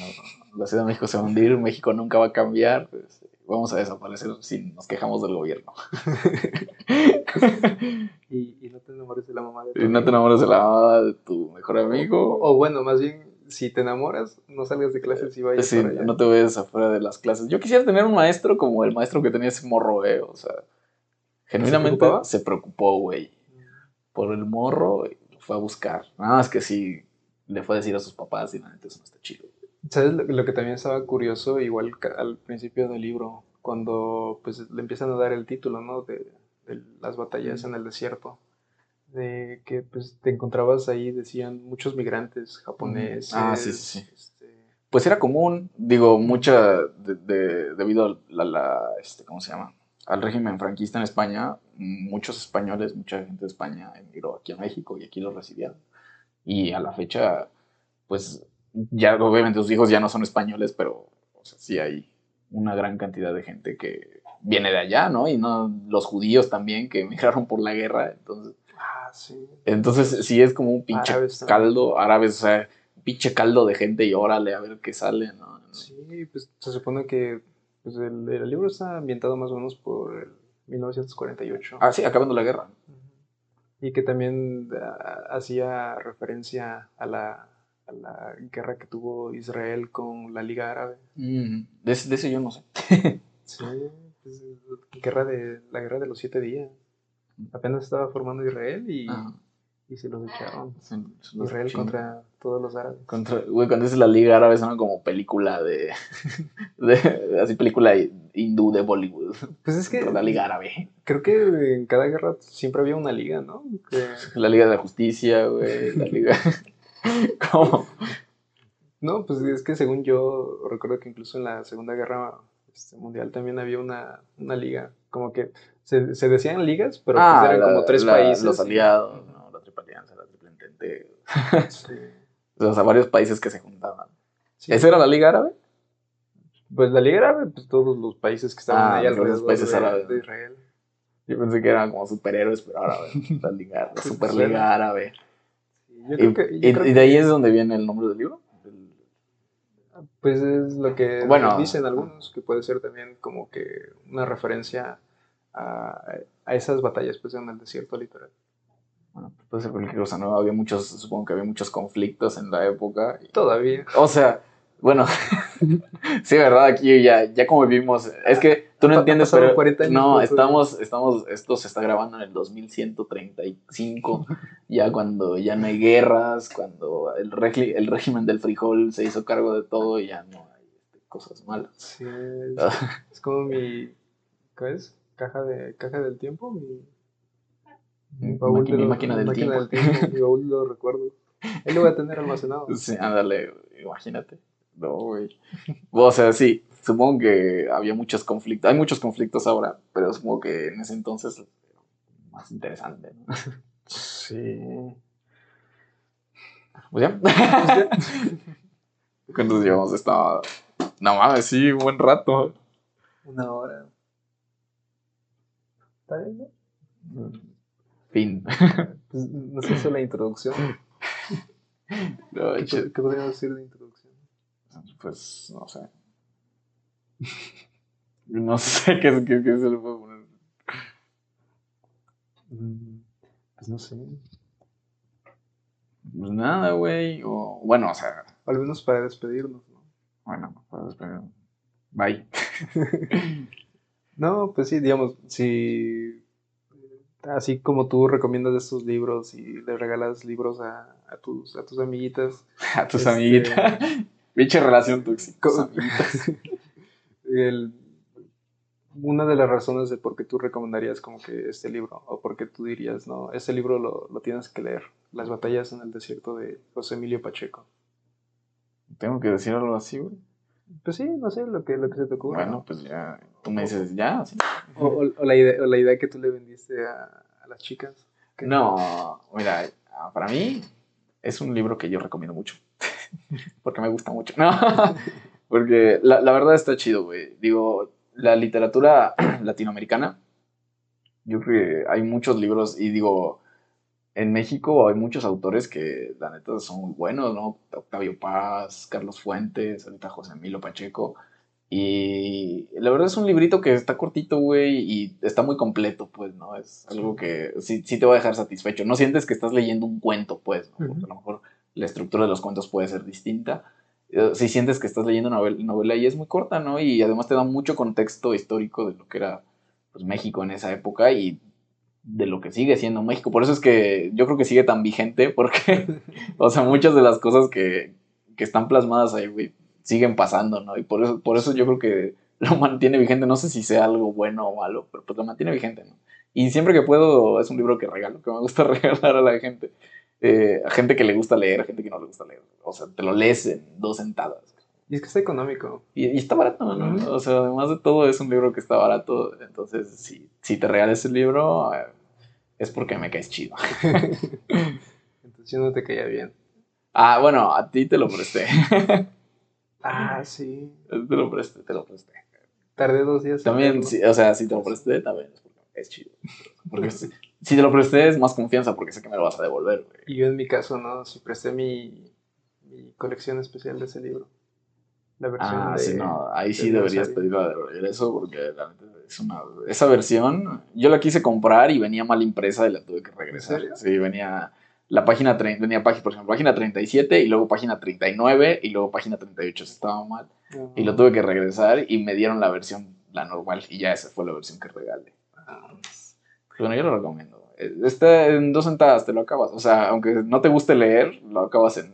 La Ciudad de México se va a hundir, México nunca va a cambiar. pues, vamos a desaparecer si nos quejamos del gobierno. Y, y no te enamores de la mamá de tu y no te enamores de la mamá de tu mejor amigo. O bueno, más bien, si te enamoras, no salgas de clases y vayas Sí, para allá. no te vayas afuera de las clases. Yo quisiera tener un maestro como el maestro que tenía ese morro, eh. O sea, genuinamente se preocupó, güey. Por el morro, lo fue a buscar. Nada más que sí, le fue a decir a sus papás y la neta eso no está chido. ¿Sabes lo, lo que también estaba curioso, igual al principio del libro, cuando pues le empiezan a dar el título, ¿no? De, de las batallas en el desierto. De que pues te encontrabas ahí, decían, muchos migrantes japoneses. Ah, sí, sí, sí. este, Pues era común, digo, mucha, de, de- debido a la, la, este, ¿cómo se llama? Al régimen franquista en España, muchos españoles, mucha gente de España emigró aquí a México y aquí los recibieron. Y a la fecha, pues, ya obviamente sus hijos ya no son españoles, pero, o sea, sí hay una gran cantidad de gente que viene de allá, ¿no? Y no los judíos también que emigraron por la guerra, entonces... ah, sí. Entonces sí es como un pinche Árabes caldo, árabes, o sea, pinche caldo de gente y órale a ver qué sale, ¿no? Sí, pues se supone que pues, el, el libro está ambientado más o menos por el 1948. Ah, sí, acabando la guerra. Y que también ah, hacía referencia a la, a la guerra que tuvo Israel con la Liga Árabe. Mm, de, de ese yo no sé. Sí, pues, guerra de, la guerra de los siete días. Apenas estaba formando Israel y, Ajá. y se los echaron. Se- se los Israel contra todos los árabes. Contra- güey, cuando dices la Liga Árabe suena como película de, de- así película hindú de Bollywood. Pues es que la Liga Árabe. creo que en cada guerra siempre había una liga, ¿no? Que- La Liga de la Justicia, güey. La Liga. ¿Cómo? No, pues es que según yo recuerdo que incluso en la Segunda Guerra este, Mundial también había una, una liga. Como que se, se decían ligas, pero pues eran Ah, la- como tres la- países. Los aliados, ¿no? La Triple Alianza, la Triple Entente. Sí, O sea, varios países que se juntaban. sí. ¿Esa era la Liga Árabe? Pues la liga árabe, pues todos los países que estaban Ah, ahí los alrededor países de, árabes. de Israel. Yo pensé que eran como superhéroes, pero ahora la Liga, la Superliga. Árabe. Yo Y, creo que- yo y- creo y que- de ahí es donde viene el nombre del libro. Pues es lo que Bueno. dicen algunos, que puede ser también como que una referencia a, a esas batallas pues en el desierto literal. Bueno, puede ser cualquier cosa, ¿no? Había muchos, supongo que había muchos conflictos en la época. y- Todavía. O sea, bueno, sí, ¿verdad? Aquí ya, ya como vivimos, es que tú no entiendes, pero 40 años, no, estamos, estamos, esto se está grabando en el 2135, ya cuando ya no hay guerras, cuando el, el régimen del frijol se hizo cargo de todo y ya no hay cosas malas. Sí, es, es como mi, ¿qué es? Caja, de, caja del tiempo, mi, mi baúl de mi los- máquina del tiempo. mi baúl de los recuerdos. Ahí lo voy a tener almacenado. Sí, ándale, imagínate. No, güey. O sea, sí, supongo que había muchos conflictos. Hay muchos conflictos ahora, pero supongo que en ese entonces era más interesante, ¿no? Sí. Pues ya. ¿Cuántos llevamos esta? No mames, sí, un buen rato. Una hora. ¿Está bien? no? Fin. Pues, no sé, eso la introducción. No, ¿Qué, qué podríamos decir de introducción? Pues, no sé. No sé qué, qué, qué se le puede poner. Mm, Pues no sé. Pues nada, güey. O, bueno, o sea, Al menos para despedirnos, ¿no? bueno, pues, despedir. Bye. No, pues sí, digamos, si así como tú recomiendas estos libros y le regalas libros a, a tus, a tus amiguitas, A tus Este- amiguitas. Pinche relación tóxica. el- una de las razones de por qué tú recomendarías como que este libro, o por qué tú dirías, no, este libro lo, lo tienes que leer, Las batallas en el desierto de José Emilio Pacheco. Tengo que decir algo así, güey. Pues sí, no sé, lo que, lo que se te ocurra. Bueno, pues ya. Tú me dices, ya, sí. O, o- o la idea, o la idea que tú le vendiste a, a las chicas. que- No, mira, para mí es un libro que yo recomiendo mucho. Porque me gusta mucho. No, porque la, la verdad está chido, güey. Digo, la literatura latinoamericana, yo creo que hay muchos libros y digo, en México hay muchos autores que la neta son muy buenos, ¿no? Octavio Paz, Carlos Fuentes, ahorita José Emilio Pacheco. Y la verdad es un librito que está cortito, güey, y está muy completo, pues, ¿no? Es algo que sí, sí te va a dejar satisfecho. No sientes que estás leyendo un cuento, pues, ¿no? Porque a lo mejor la estructura de los cuentos puede ser distinta. Eh, Si sientes que estás leyendo una novel- novela y es muy corta, ¿no? Y además te da mucho contexto histórico de lo que era pues, México en esa época y de lo que sigue siendo México. Por eso es que yo creo que sigue tan vigente, porque, o sea, muchas de las cosas que, que están plasmadas ahí, güey, siguen pasando, ¿no? Y por eso, por eso yo creo que lo mantiene vigente. No sé si sea algo bueno o malo, pero pues lo mantiene vigente, ¿no? Y siempre que puedo, es un libro que regalo, que me gusta regalar a la gente. Eh, a gente que le gusta leer, a gente que no le gusta leer. O sea, te lo lees en dos sentadas. Y es que está económico. Y, y está barato, ¿no? O sea, además de todo, es un libro que está barato. Entonces, si, si te regalas el libro, eh, es porque me caes chido. Entonces yo no te caía bien. Ah, bueno, a ti te lo presté. Ah, sí. te lo presté, te lo presté. Tardé dos días. También, si- o sea, si te lo presté, también es porque es chido. Porque si, te lo presté es más confianza porque sé que me lo vas a devolver, güey. Y yo en mi caso, ¿no? Si presté mi, mi colección especial de ese libro. La versión Ah, de... sí, no, ahí sí de deberías pedirla de regreso porque la neta es una... Esa versión, yo la quise comprar y venía mal impresa y la tuve que regresar. Sí, venía la página, venía página, por ejemplo, página 37 y luego página 39 y luego página 38, estaba mal. Y lo tuve que regresar y me dieron la versión, la normal, y ya esa fue la versión que regalé. Ah, Pues bueno, yo lo recomiendo. Eh, Está en dos sentadas, te lo acabas. O sea, aunque no te guste leer, lo acabas en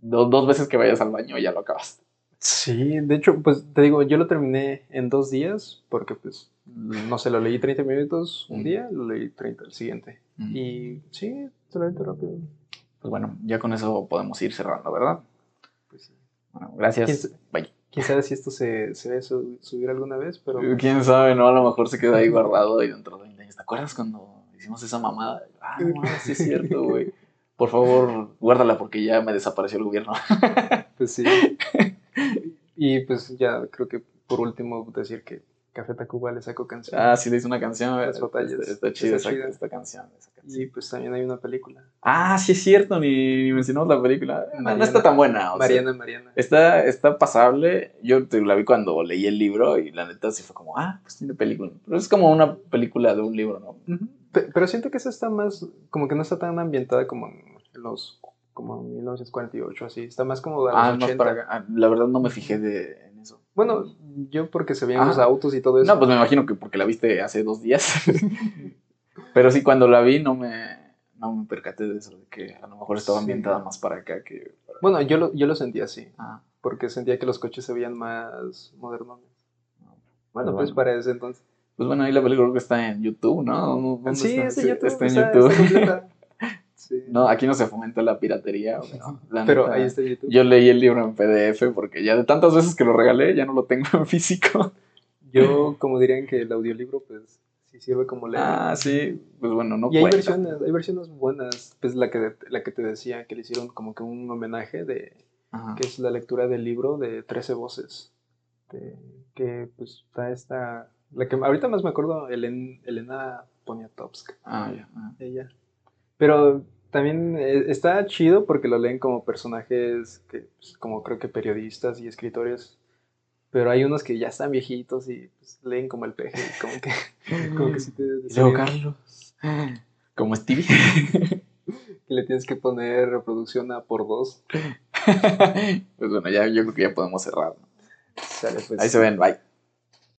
do- dos veces que vayas al baño y ya lo acabas. Sí, de hecho, pues te digo, yo lo terminé en dos días porque pues, no sé, lo leí 30 minutos un Mm. día, lo leí 30 el siguiente. Y sí, se lo leí rápido. Pues bueno, ya con eso podemos ir cerrando, ¿verdad? Pues, sí. Bueno, ¿Quién, gracias. Bye. Quién sabe si esto se, se su- subir alguna vez, pero Quién sabe, ¿no? A lo mejor se queda ahí guardado y dentro de 20 años. ¿Te acuerdas cuando hicimos esa mamada? Ah, no, sí es cierto, güey. Por favor, guárdala porque ya me desapareció el gobierno. pues sí. y pues ya creo que por último decir que Café Tacuba le sacó canción. Ah, sí, le hice una canción. Las batallas. Está, está chida Está esa, chida. esta canción. esa canción. Y pues también hay una película. Ah, sí es cierto, ni, ni mencionamos la película. No, no Mariana- está tan buena. o sea, Mariana, Mariana. está, está pasable. Yo te- la vi cuando leí el libro y la neta sí fue como, ah, pues tiene película. Pero es como una película de un libro, ¿no? Pero siento que esa está más, como que no está tan ambientada como en los, como en 1948, así. Está más como de los Ah, más 80. para acá. Ah, La verdad no me fijé de. Bueno, yo porque se veían Ah. los autos y todo eso. No, pues me imagino que porque la viste hace dos días. Pero sí, cuando la vi no me, no me percaté de eso, de que a lo mejor estaba Sí. ambientada más para acá que para... Bueno, yo lo, yo lo sentía así, Ah, porque sentía que los coches se veían más modernos. no. Bueno, Pues pues para ese entonces. Pues bueno, ahí la película creo que está en YouTube, ¿no? ¿Dónde Sí, Sí, YouTube. Está en YouTube. está. Sí. No, aquí no se fomenta la piratería. la Pero neta, ahí está YouTube. Yo leí el libro en PDF porque ya de tantas veces que lo regalé ya no lo tengo en físico. Yo, como dirían que el audiolibro, pues sí sirve como leer. Ah, sí, pues bueno, no y hay versiones, hay versiones buenas. Pues la que, la que te decía, que le hicieron como que un homenaje de Ajá. que es la lectura del libro de 13 voces. de- que pues está esta. La que ahorita más me acuerdo, Elena Poniatowska. Ah, ya. ah. Ella. Pero también eh, está chido porque lo leen como personajes, que, pues, como creo que periodistas y escritores. Pero hay unos que ya están viejitos y pues, leen como el peje, como que, como que sí te... Luego Carlos, como Stevie. que le tienes que poner reproducción a por dos. pues bueno, ya, yo creo que ya podemos cerrar. ¿no? Sale, pues. Ahí se ven, bye.